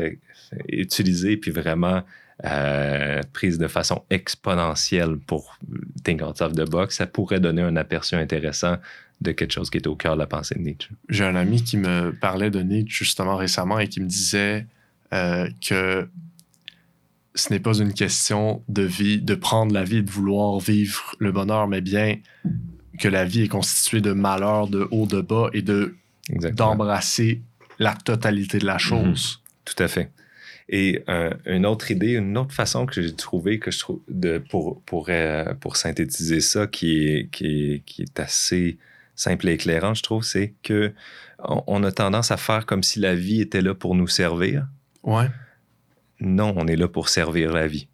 utilisée, puis vraiment euh, prise de façon exponentielle pour Think Outside the Box, ça pourrait donner un aperçu intéressant de quelque chose qui est au cœur de la pensée de Nietzsche. J'ai un ami qui me parlait de Nietzsche justement récemment et qui me disait euh, que ce n'est pas une question de vie, de prendre la vie et de vouloir vivre le bonheur, mais bien que la vie est constituée de malheur, de haut, de bas et de d'embrasser la totalité de la chose. Tout à fait. Et euh, une autre idée, une autre façon que j'ai trouvé que je trouve de, pour, pour, euh, pour synthétiser ça qui est, qui, qui est assez simple et éclairant, je trouve, c'est que on, a tendance à faire comme si la vie était là pour nous servir. Ouais. Non, on est là pour servir la vie.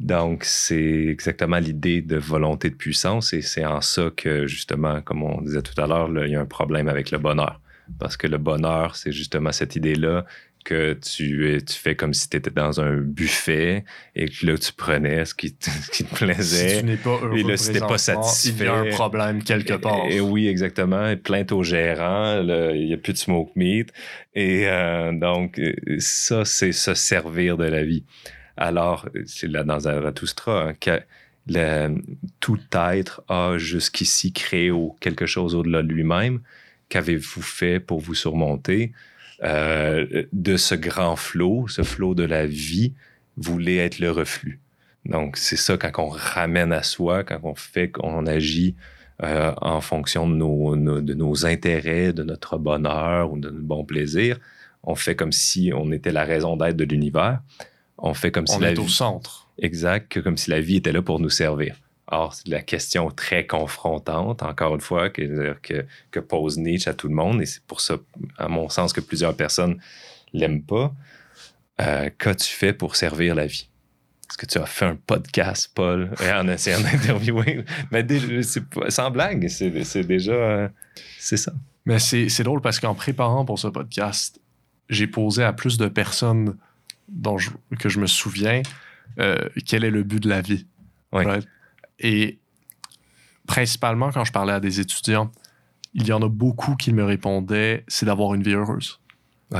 Donc, c'est exactement l'idée de volonté de puissance et c'est en ça que, justement, comme on disait tout à l'heure, il y a un problème avec le bonheur. Parce que le bonheur, c'est justement cette idée-là que tu, tu fais comme si tu étais dans un buffet et que là, tu prenais ce qui, te, plaisait. Si tu n'es pas heureux et là, si pas satisfait. Il y a un problème quelque part. Et, oui, exactement. Plainte au gérant, il n'y a plus de smoke meat. Et euh, donc, ça, c'est se servir de la vie. Alors, c'est là dans Zarathustra hein, que tout être a jusqu'ici créé quelque chose au-delà de lui-même. Qu'avez-vous fait pour vous surmonter? Euh, de ce grand flot, ce flot de la vie, voulait être le reflux. Donc, c'est ça quand on ramène à soi, quand on fait, qu'on agit euh, en fonction de nos, de nos intérêts, de notre bonheur ou de notre bon plaisir. On fait comme si on était la raison d'être de l'univers. On fait comme si on la est au centre. Exact, comme si la vie était là pour nous servir. Or, c'est la question très confrontante, encore une fois, que, que, pose Nietzsche à tout le monde, et c'est pour ça, à mon sens, que plusieurs personnes l'aiment pas. Euh, qu'as-tu fait pour servir la vie? Est-ce que tu as fait un podcast, Paul, en essayant d'interviewer? Mais sans blague, c'est déjà. Euh, c'est ça. Mais c'est drôle parce qu'en préparant pour ce podcast, j'ai posé à plus de personnes dont que je me souviens euh, quel est le but de la vie. Oui. Et principalement, quand je parlais à des étudiants, il y en a beaucoup qui me répondaient c'est d'avoir une vie heureuse.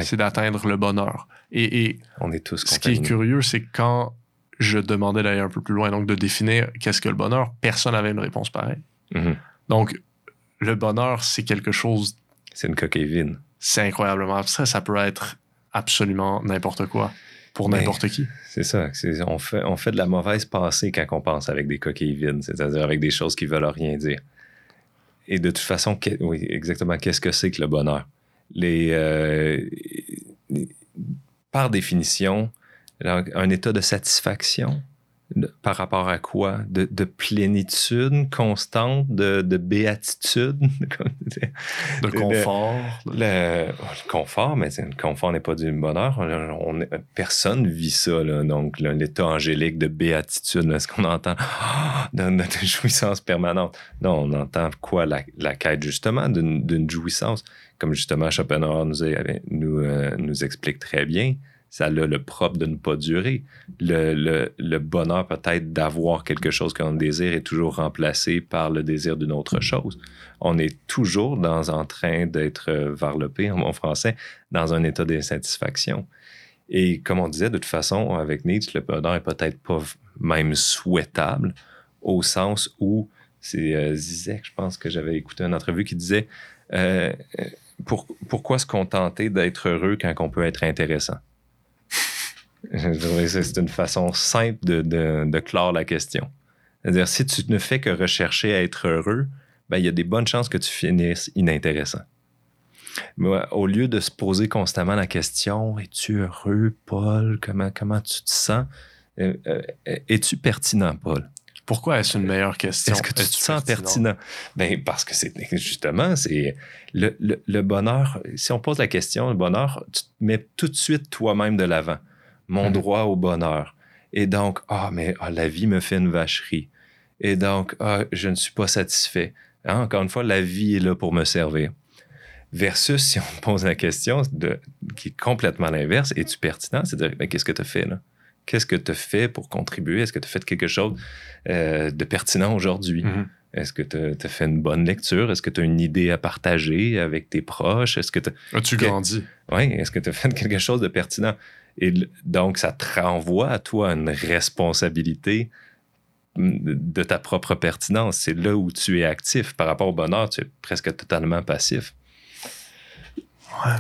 C'est d'atteindre le bonheur. Et, on est tous Ce qui est curieux, c'est quand je demandais d'aller un peu plus loin, donc de définir qu'est-ce que le bonheur, personne n'avait une réponse pareille. Mm-hmm. Donc, le bonheur, c'est quelque chose. C'est une coquille vide. C'est incroyablement abstrait. Ça peut être absolument n'importe quoi pour n'importe qui. C'est ça. On fait, on fait de la mauvaise pensée quand on pense avec des coquilles vides, c'est-à-dire avec des choses qui veulent rien dire. Et de toute façon, oui, exactement, qu'est-ce que c'est que le bonheur? Les, euh, par définition, un état de satisfaction de- par rapport à quoi? De, de plénitude constante, de, de béatitude? De confort. Le, le confort, mais le confort n'est pas du bonheur. On, on- personne vit ça, là. donc l'état angélique de béatitude, là, est-ce qu'on entend Ah, de, de jouissance permanente? Non, on entend quoi? La, la quête justement d'une jouissance, comme justement Schopenhauer nous, euh, nous explique très bien. Ça a le propre de ne pas durer. Le, bonheur peut-être d'avoir quelque chose qu'on désire est toujours remplacé par le désir d'une autre chose on est toujours en train d'être euh, varlopé, en mon français, dans un état d'insatisfaction. Et comme on disait, de toute façon, avec Nietzsche, le bonheur est peut-être pas même souhaitable, au sens où, c'est euh, Zizek, je pense que j'avais écouté une entrevue qui disait euh, pour- pourquoi se contenter d'être heureux quand on peut être intéressant? Je trouvais que c'est une façon simple de, de- de clore la question. C'est-à-dire, si tu ne fais que rechercher à être heureux, ben, il y a des bonnes chances que tu finisses inintéressant. Mais au lieu de se poser constamment la question Es-tu heureux, Paul? Comment, comment tu te sens? Euh, euh, Es-tu pertinent, Paul? Pourquoi est-ce une meilleure question? Est-ce que tu te sens pertinent? Ben, Parce que c'est justement, c'est le, le- le bonheur. Si on pose la question, le bonheur, tu te mets tout de suite toi-même de l'avant. Mon Mhm. droit au bonheur. Et donc, ah, mais ah, la vie me fait une vacherie. Et donc, ah, je ne suis pas satisfait. Hein, Encore une fois, la vie est là pour me servir. Versus si on pose la question de, qui est complètement l'inverse, es-tu pertinent? C'est-à-dire, ben, qu'est-ce que tu as fait là? Qu'est-ce que tu as fait pour contribuer? Est-ce que tu as fait quelque chose euh, de pertinent aujourd'hui? Mhm. Est-ce que tu as fait une bonne lecture? Est-ce que tu as une idée à partager avec tes proches? Est-ce que tu As-tu Ok. grandi? oui, est-ce que tu as fait quelque chose de pertinent? Et donc, ça te renvoie à toi une responsabilité mm, de ta propre pertinence. C'est là où tu es actif. Par rapport au bonheur, tu es presque totalement passif.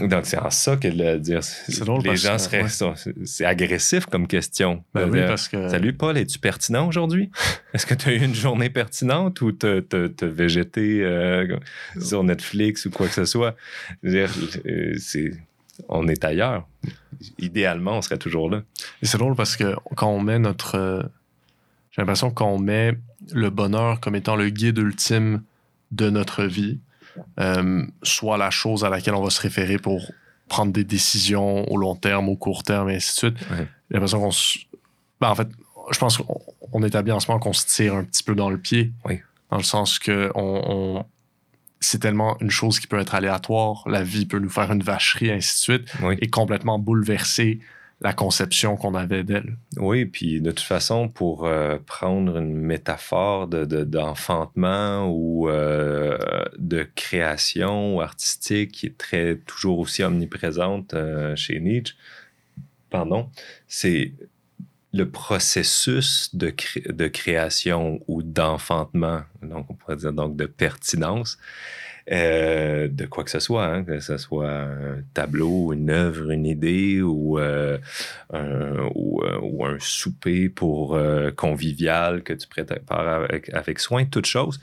Donc, c'est en ça que le dire. Drôle les gens seraient. ouais. C'est agressif comme question. Ben oui, parce que. Salut Paul, es-tu pertinent aujourd'hui? Est-ce que tu as eu une journée pertinente ou t'as végété euh, sur Netflix ou quoi que ce soit? Euh, c'est- on est ailleurs. Idéalement, on serait toujours là. Et c'est drôle parce que quand on met notre. euh, J'ai l'impression qu'on met le bonheur comme étant le guide ultime de notre vie, euh, soit la chose à laquelle on va se référer pour prendre des décisions au long terme, au court terme, et ainsi de suite. Ouais. J'ai l'impression qu'on se. Ben, en fait, je pense qu'on on établit en ce moment qu'on se tire un petit peu dans le pied. Oui. Dans le sens que on, on- c'est tellement une chose qui peut être aléatoire, la vie peut nous faire une vacherie, ainsi de suite, Oui. et complètement bouleverser la conception qu'on avait d'elle. Oui, puis de toute façon, pour euh, prendre une métaphore de- de- d'enfantement ou euh, de création artistique qui est très toujours aussi omniprésente euh, chez Nietzsche, pardon, c'est le processus de, cré- de création ou d'enfantement, donc on pourrait dire donc de pertinence, euh, de quoi que ce soit, hein, que ce soit un tableau, une œuvre, une idée ou, euh, un, ou, euh, ou un souper pour euh, convivial que tu prépares avec, avec soin, toute chose,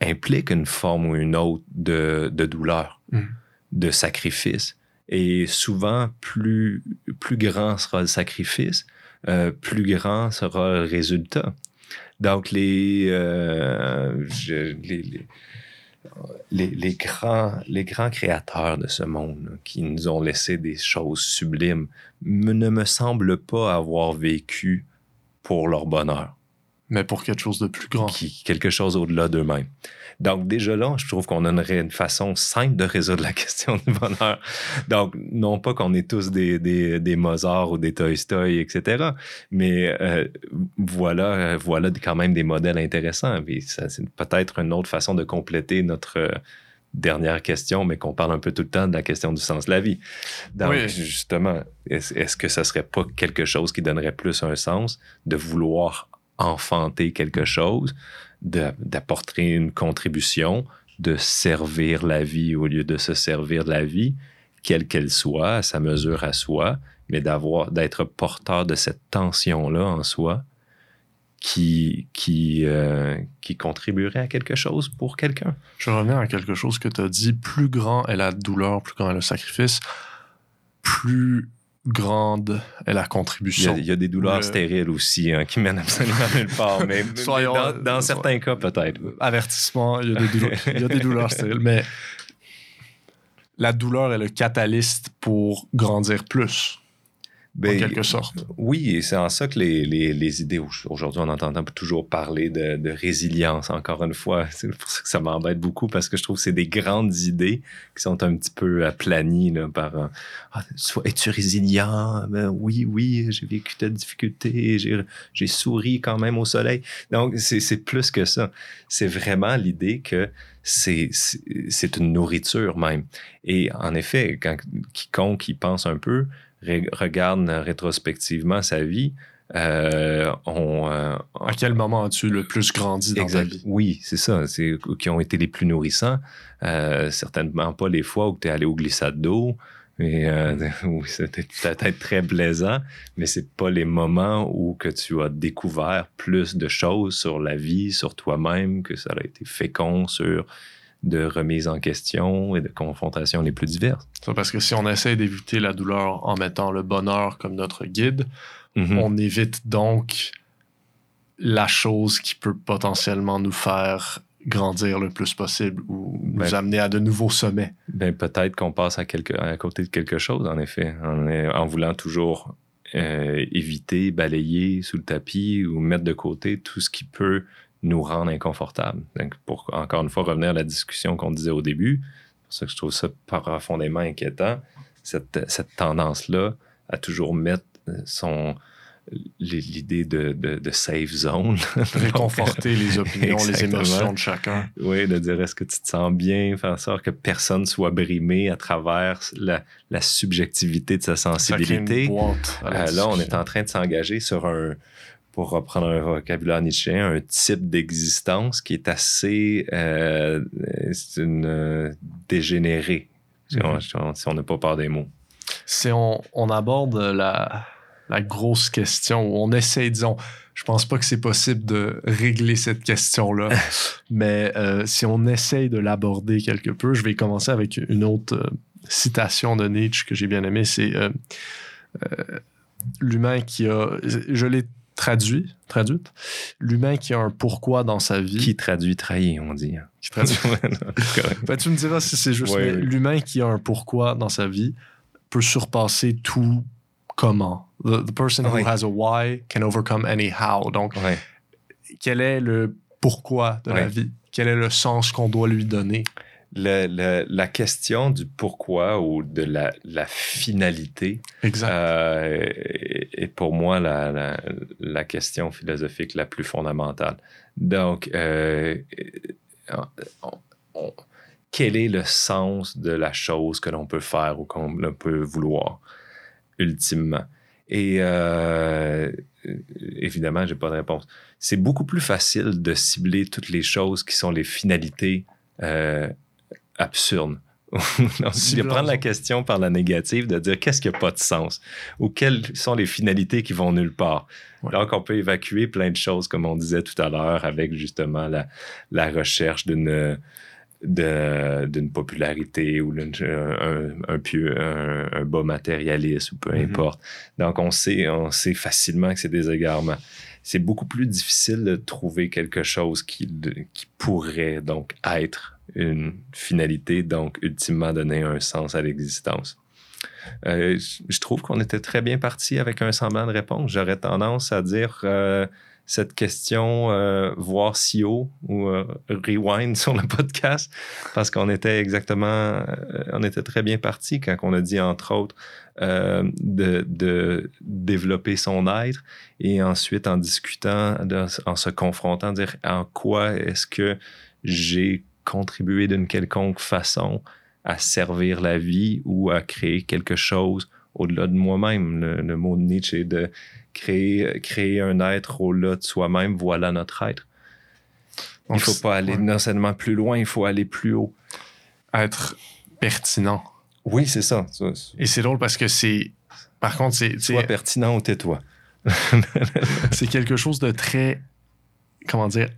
implique une forme ou une autre de, de douleur, Mhm. de sacrifice. Et souvent, plus, plus grand sera le sacrifice, plus grand sera le résultat. Donc, les, euh, les, les- les, grands, les grands créateurs de ce monde qui nous ont laissé des choses sublimes me- ne me semblent pas avoir vécu pour leur bonheur, mais pour quelque chose de plus grand. qui, quelque chose au-delà d'eux-mêmes. Donc déjà là, je trouve qu'on a une, façon simple de résoudre la question du bonheur. Donc, non pas qu'on est tous des, des, des Mozart ou des Tolstoy, etc., mais euh, voilà, voilà quand même des modèles intéressants. Puis ça, c'est peut-être une autre façon de compléter notre euh, dernière question, mais qu'on parle un peu tout le temps de la question du sens de la vie. Donc, Oui. justement, est-ce est-ce que ça serait pas quelque chose qui donnerait plus un sens de vouloir enfanter quelque chose, d'apporter une contribution, de servir la vie au lieu de se servir de la vie, quelle qu'elle soit, à sa mesure à soi, mais d'avoir, d'être porteur de cette tension-là en soi qui, qui, euh, qui contribuerait à quelque chose pour quelqu'un. Je revenir à quelque chose que tu as dit. Plus grand est la douleur, plus grand est le sacrifice, plus grande est la Il y, contribution. a, il y a des douleurs Le- stériles aussi hein, qui mènent absolument nulle part. Mais, Soyons- dans, dans certains cas, peut-être. Avertissement, il y a des douleurs, il y a des douleurs stériles, mais la douleur est le catalyste pour grandir plus, en Ben, quelque sorte. Oui, et c'est en ça que les, les- les idées, aujourd'hui, on entend toujours parler de, de résilience, encore une fois. C'est pour ça que ça m'embête beaucoup, parce que je trouve que c'est des grandes idées qui sont un petit peu aplanies là, par euh, Ah, Es-tu résilient? Ben oui, oui, j'ai vécu telle difficulté, j'ai, j'ai souri quand même au soleil. Donc, c'est, c'est plus que ça. C'est vraiment l'idée que c'est, une nourriture même. Et en effet, quand quiconque y pense un peu, regarde rétrospectivement sa vie, euh, on, euh, À quel moment as-tu le plus grandi dans Exact. ta vie? Oui, c'est ça. C'est qui ont été les plus nourrissants. Euh, certainement pas les fois où tu es allé au glissade d'eau. Mais euh, c'était peut-être très plaisant, mais c'est pas les moments où que tu as découvert plus de choses sur la vie, sur toi-même, que ça a été fécond sur de remise en question et de confrontations les plus diverses. Parce que si on essaie d'éviter la douleur en mettant le bonheur comme notre guide, Mhm. on évite donc la chose qui peut potentiellement nous faire grandir le plus possible ou nous Ben- amener à de nouveaux sommets. Ben, peut-être qu'on passe à, quelque, à côté de quelque chose, en effet, en, en voulant toujours euh, éviter, balayer sous le tapis ou mettre de côté tout ce qui peut nous rendre inconfortables. Donc, pour encore une fois revenir à la discussion qu'on disait au début, c'est pour ça que je trouve ça profondément inquiétant, cette, cette tendance-là à toujours mettre euh, son l'idée de, de, de safe zone. Réconforter les opinions, les émotions de chacun. Oui, de dire est-ce que tu te sens bien, faire en sorte que personne soit brimé à travers la, la subjectivité de sa sensibilité. Euh, là, on est en train de s'engager sur un, pour reprendre un vocabulaire nietzschéen, un type d'existence qui est assez euh, c'est une euh, dégénérée, si on- Mhm. si on n'a pas peur des mots. Si on, on aborde la, la grosse question, ou on essaie, disons, je pense pas que c'est possible de régler cette question-là, mais euh, si on essaye de l'aborder quelque peu, je vais commencer avec une autre euh, citation de Nietzsche que j'ai bien aimée, c'est euh, l'humain qui a, je l'ai traduit, traduite, l'humain qui a un pourquoi dans sa vie. Qui traduit trahi, on dit. qui traduit ben, tu me diras si c'est juste, Oui, mais oui. l'humain qui a un pourquoi dans sa vie peut surpasser tout comment. The, the person Oui. who has a why can overcome any how. Donc, quel est le pourquoi de la vie? Quel est le sens qu'on doit lui donner? Le- le- la question du pourquoi ou de la, la finalité Exact. euh, est est pour moi la, la- la question philosophique la plus fondamentale. Donc, euh, on- on- quel est le sens de la chose que l'on peut faire ou qu'on peut vouloir, ultimement? Et euh, évidemment, j'ai pas de réponse. C'est beaucoup plus facile de cibler toutes les choses qui sont les finalités euh, absurdes. Donc, de prendre la question par la négative, de dire qu'est-ce qui n'a pas de sens ou quelles sont les finalités qui vont nulle part. Ouais. Donc, on peut évacuer plein de choses, comme on disait tout à l'heure, avec justement la, la recherche d'une d'une popularité ou d'une- un, un, pieux- un, un bas matérialiste ou peu Mhm. importe. Donc, on sait, on sait facilement que c'est des égarements. C'est beaucoup plus difficile de trouver quelque chose qui, qui pourrait donc être une finalité, donc ultimement donner un sens à l'existence. Euh, je- je trouve qu'on était très bien parti avec un semblant de réponse. J'aurais tendance à dire euh, cette question, euh, voir si haut ou euh, rewind sur le podcast, parce qu'on était exactement, euh, on était très bien parti quand on a dit, entre autres, de, développer son être et ensuite en discutant, en se confrontant, dire en quoi est-ce que j'ai contribué d'une quelconque façon à servir la vie ou à créer quelque chose au-delà de moi-même? Le, le mot de Nietzsche est de créer, créer un être au-delà de soi-même, voilà notre être. Il Donc, faut pas aller ouais. non seulement plus loin, il faut aller plus haut. Être pertinent. Oui, c'est ça. Et c'est drôle parce que c'est. Par contre, c'est Sois pertinent ou tais-toi. c'est quelque chose de très. Comment dire?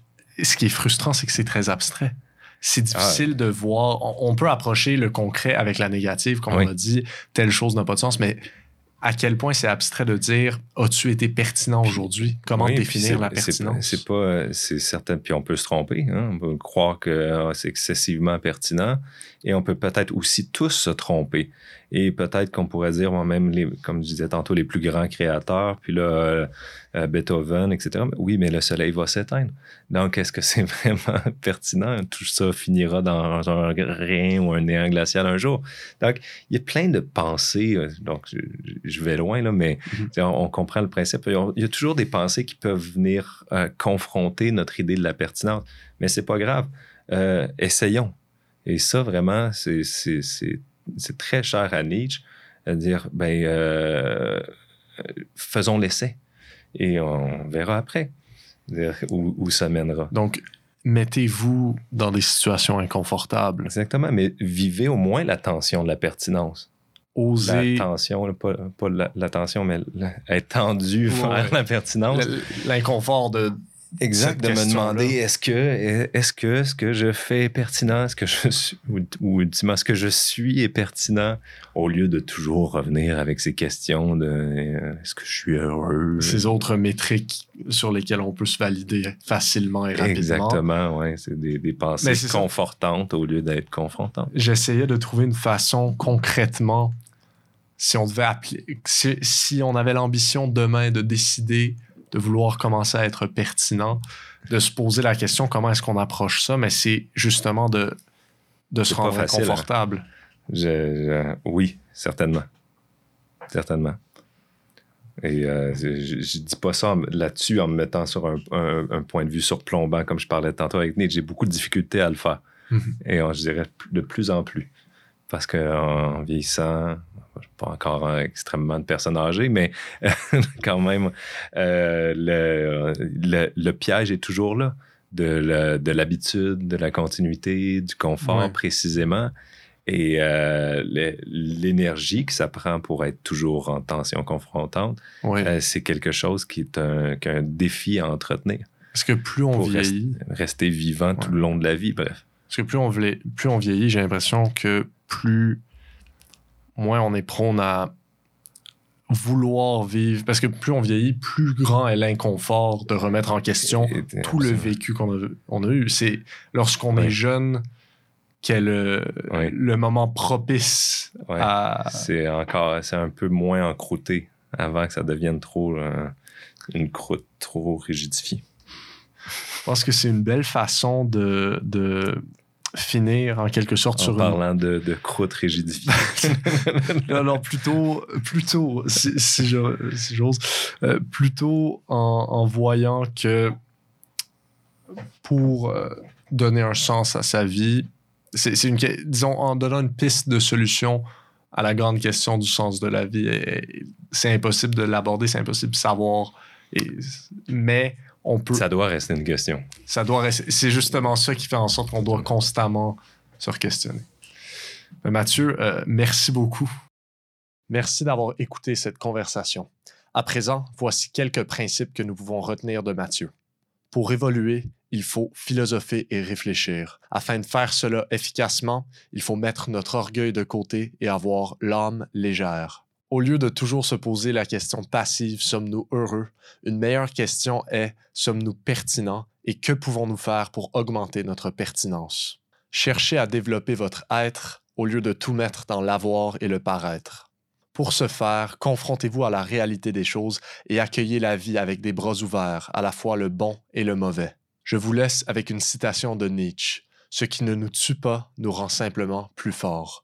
Ce qui est frustrant, c'est que c'est très abstrait. C'est difficile de voir. On, on peut approcher le concret avec la négative, comme Oui. on a dit, telle chose n'a pas de sens, mais à quel point c'est abstrait de dire as-tu été pertinent aujourd'hui? Comment Oui, définir la pertinence? C'est pas, euh, c'est certain. Puis on peut se tromper. hein. On peut croire que ah, c'est excessivement pertinent. Et on peut peut-être aussi tous se tromper. Et peut-être qu'on pourrait dire moi-même, comme je disais tantôt, les plus grands créateurs, puis là, euh, Beethoven, etc. Oui, mais le soleil va s'éteindre. Donc, est-ce que c'est vraiment pertinent? Tout ça finira dans un rien ou un néant glacial un jour. Donc, il y a plein de pensées. euh, Donc, je, vais loin, là, mais Mhm. on, on comprend le principe. Il y a- toujours des pensées qui peuvent venir euh, confronter notre idée de la pertinence. Mais c'est pas grave. Euh, essayons. Et ça, vraiment, c'est- c'est c'est- c'est très cher à Nietzsche. À dire, ben, euh, euh, faisons l'essai. Et on verra après où, où ça mènera. Donc, mettez-vous dans des situations inconfortables. Exactement, mais vivez au moins la tension de la pertinence. Osez La tension, pas, pas la, la tension, mais être tendu Ouais, vers la pertinence. l'inconfort de Exact, de me demander est-ce que, est-ce que ce que je fais est pertinent, est-ce que je suis, ou, ou ultimement, ce que je suis est pertinent, au lieu de toujours revenir avec ces questions de euh, est-ce que je suis heureux? ces autres métriques sur lesquelles on peut se valider facilement et rapidement. Exactement, ouais, c'est des, des pensées ça. confortantes au lieu d'être confrontantes. J'essayais de trouver une façon concrètement, si on devait appeler, si, si on avait l'ambition demain de décider de vouloir commencer à être pertinent, de se poser la question comment est-ce qu'on approche ça, mais c'est justement de, de se rendre facile, hein. confortable. Je- je- oui, certainement. Certainement. Et euh, je, je- dis pas ça là-dessus en me mettant sur un, un- un point de vue surplombant, comme je parlais tantôt avec Nietzsche. J'ai beaucoup de difficultés à le faire. Mhm. Et je dirais de plus en plus. Parce qu'en vieillissant, pas encore extrêmement de personnes âgées, mais quand même, euh, le, le- le piège est toujours là. De l'habitude, de la continuité, du confort Ouais. précisément. Et euh, l'énergie que ça prend pour être toujours en tension confrontante, euh, c'est quelque chose qui est un, qu'un défi à entretenir. Parce que plus on vieillit, Rester vivant tout le long de la vie, bref. parce que plus on, vieillit- plus on vieillit, j'ai l'impression que plus moins on est prône à vouloir vivre. Parce que plus on vieillit, plus grand est l'inconfort de remettre en question Et- et- tout le vécu qu'on a, on a eu. C'est lorsqu'on est jeune qu'est le, Ouais. le moment propice à. C'est encore, c'est un peu moins encrouté avant que ça devienne trop euh, une croûte trop rigidifiée. Je pense que c'est une belle façon de, de finir en quelque sorte En sur une parlant de, de croûte rigidifiée. non, plutôt, plutôt si, si je- si j'ose, euh, plutôt en, en voyant que pour euh, donner un sens à sa vie, c'est une, disons, en donnant une piste de solution à la grande question du sens de la vie, c'est impossible de l'aborder, c'est impossible de savoir, et- mais on peut, ça doit rester une question. ça doit rester- c'est justement ça qui fait en sorte qu'on doit constamment se questionner. Mathieu, euh, merci beaucoup. Merci d'avoir écouté cette conversation. À présent, voici quelques principes que nous pouvons retenir de Mathieu. Pour évoluer, il faut philosopher et réfléchir. Afin de faire cela efficacement, il faut mettre notre orgueil de côté et avoir l'âme légère. Au lieu de toujours se poser la question passive sommes-nous heureux, une meilleure question est sommes-nous pertinents? Et que pouvons-nous faire pour augmenter notre pertinence? Cherchez à développer votre être au lieu de tout mettre dans l'avoir et le paraître. Pour ce faire, confrontez-vous à la réalité des choses et accueillez la vie avec des bras ouverts, à la fois le bon et le mauvais. Je vous laisse avec une citation de Nietzsche. Ce qui ne nous tue pas nous rend simplement plus forts.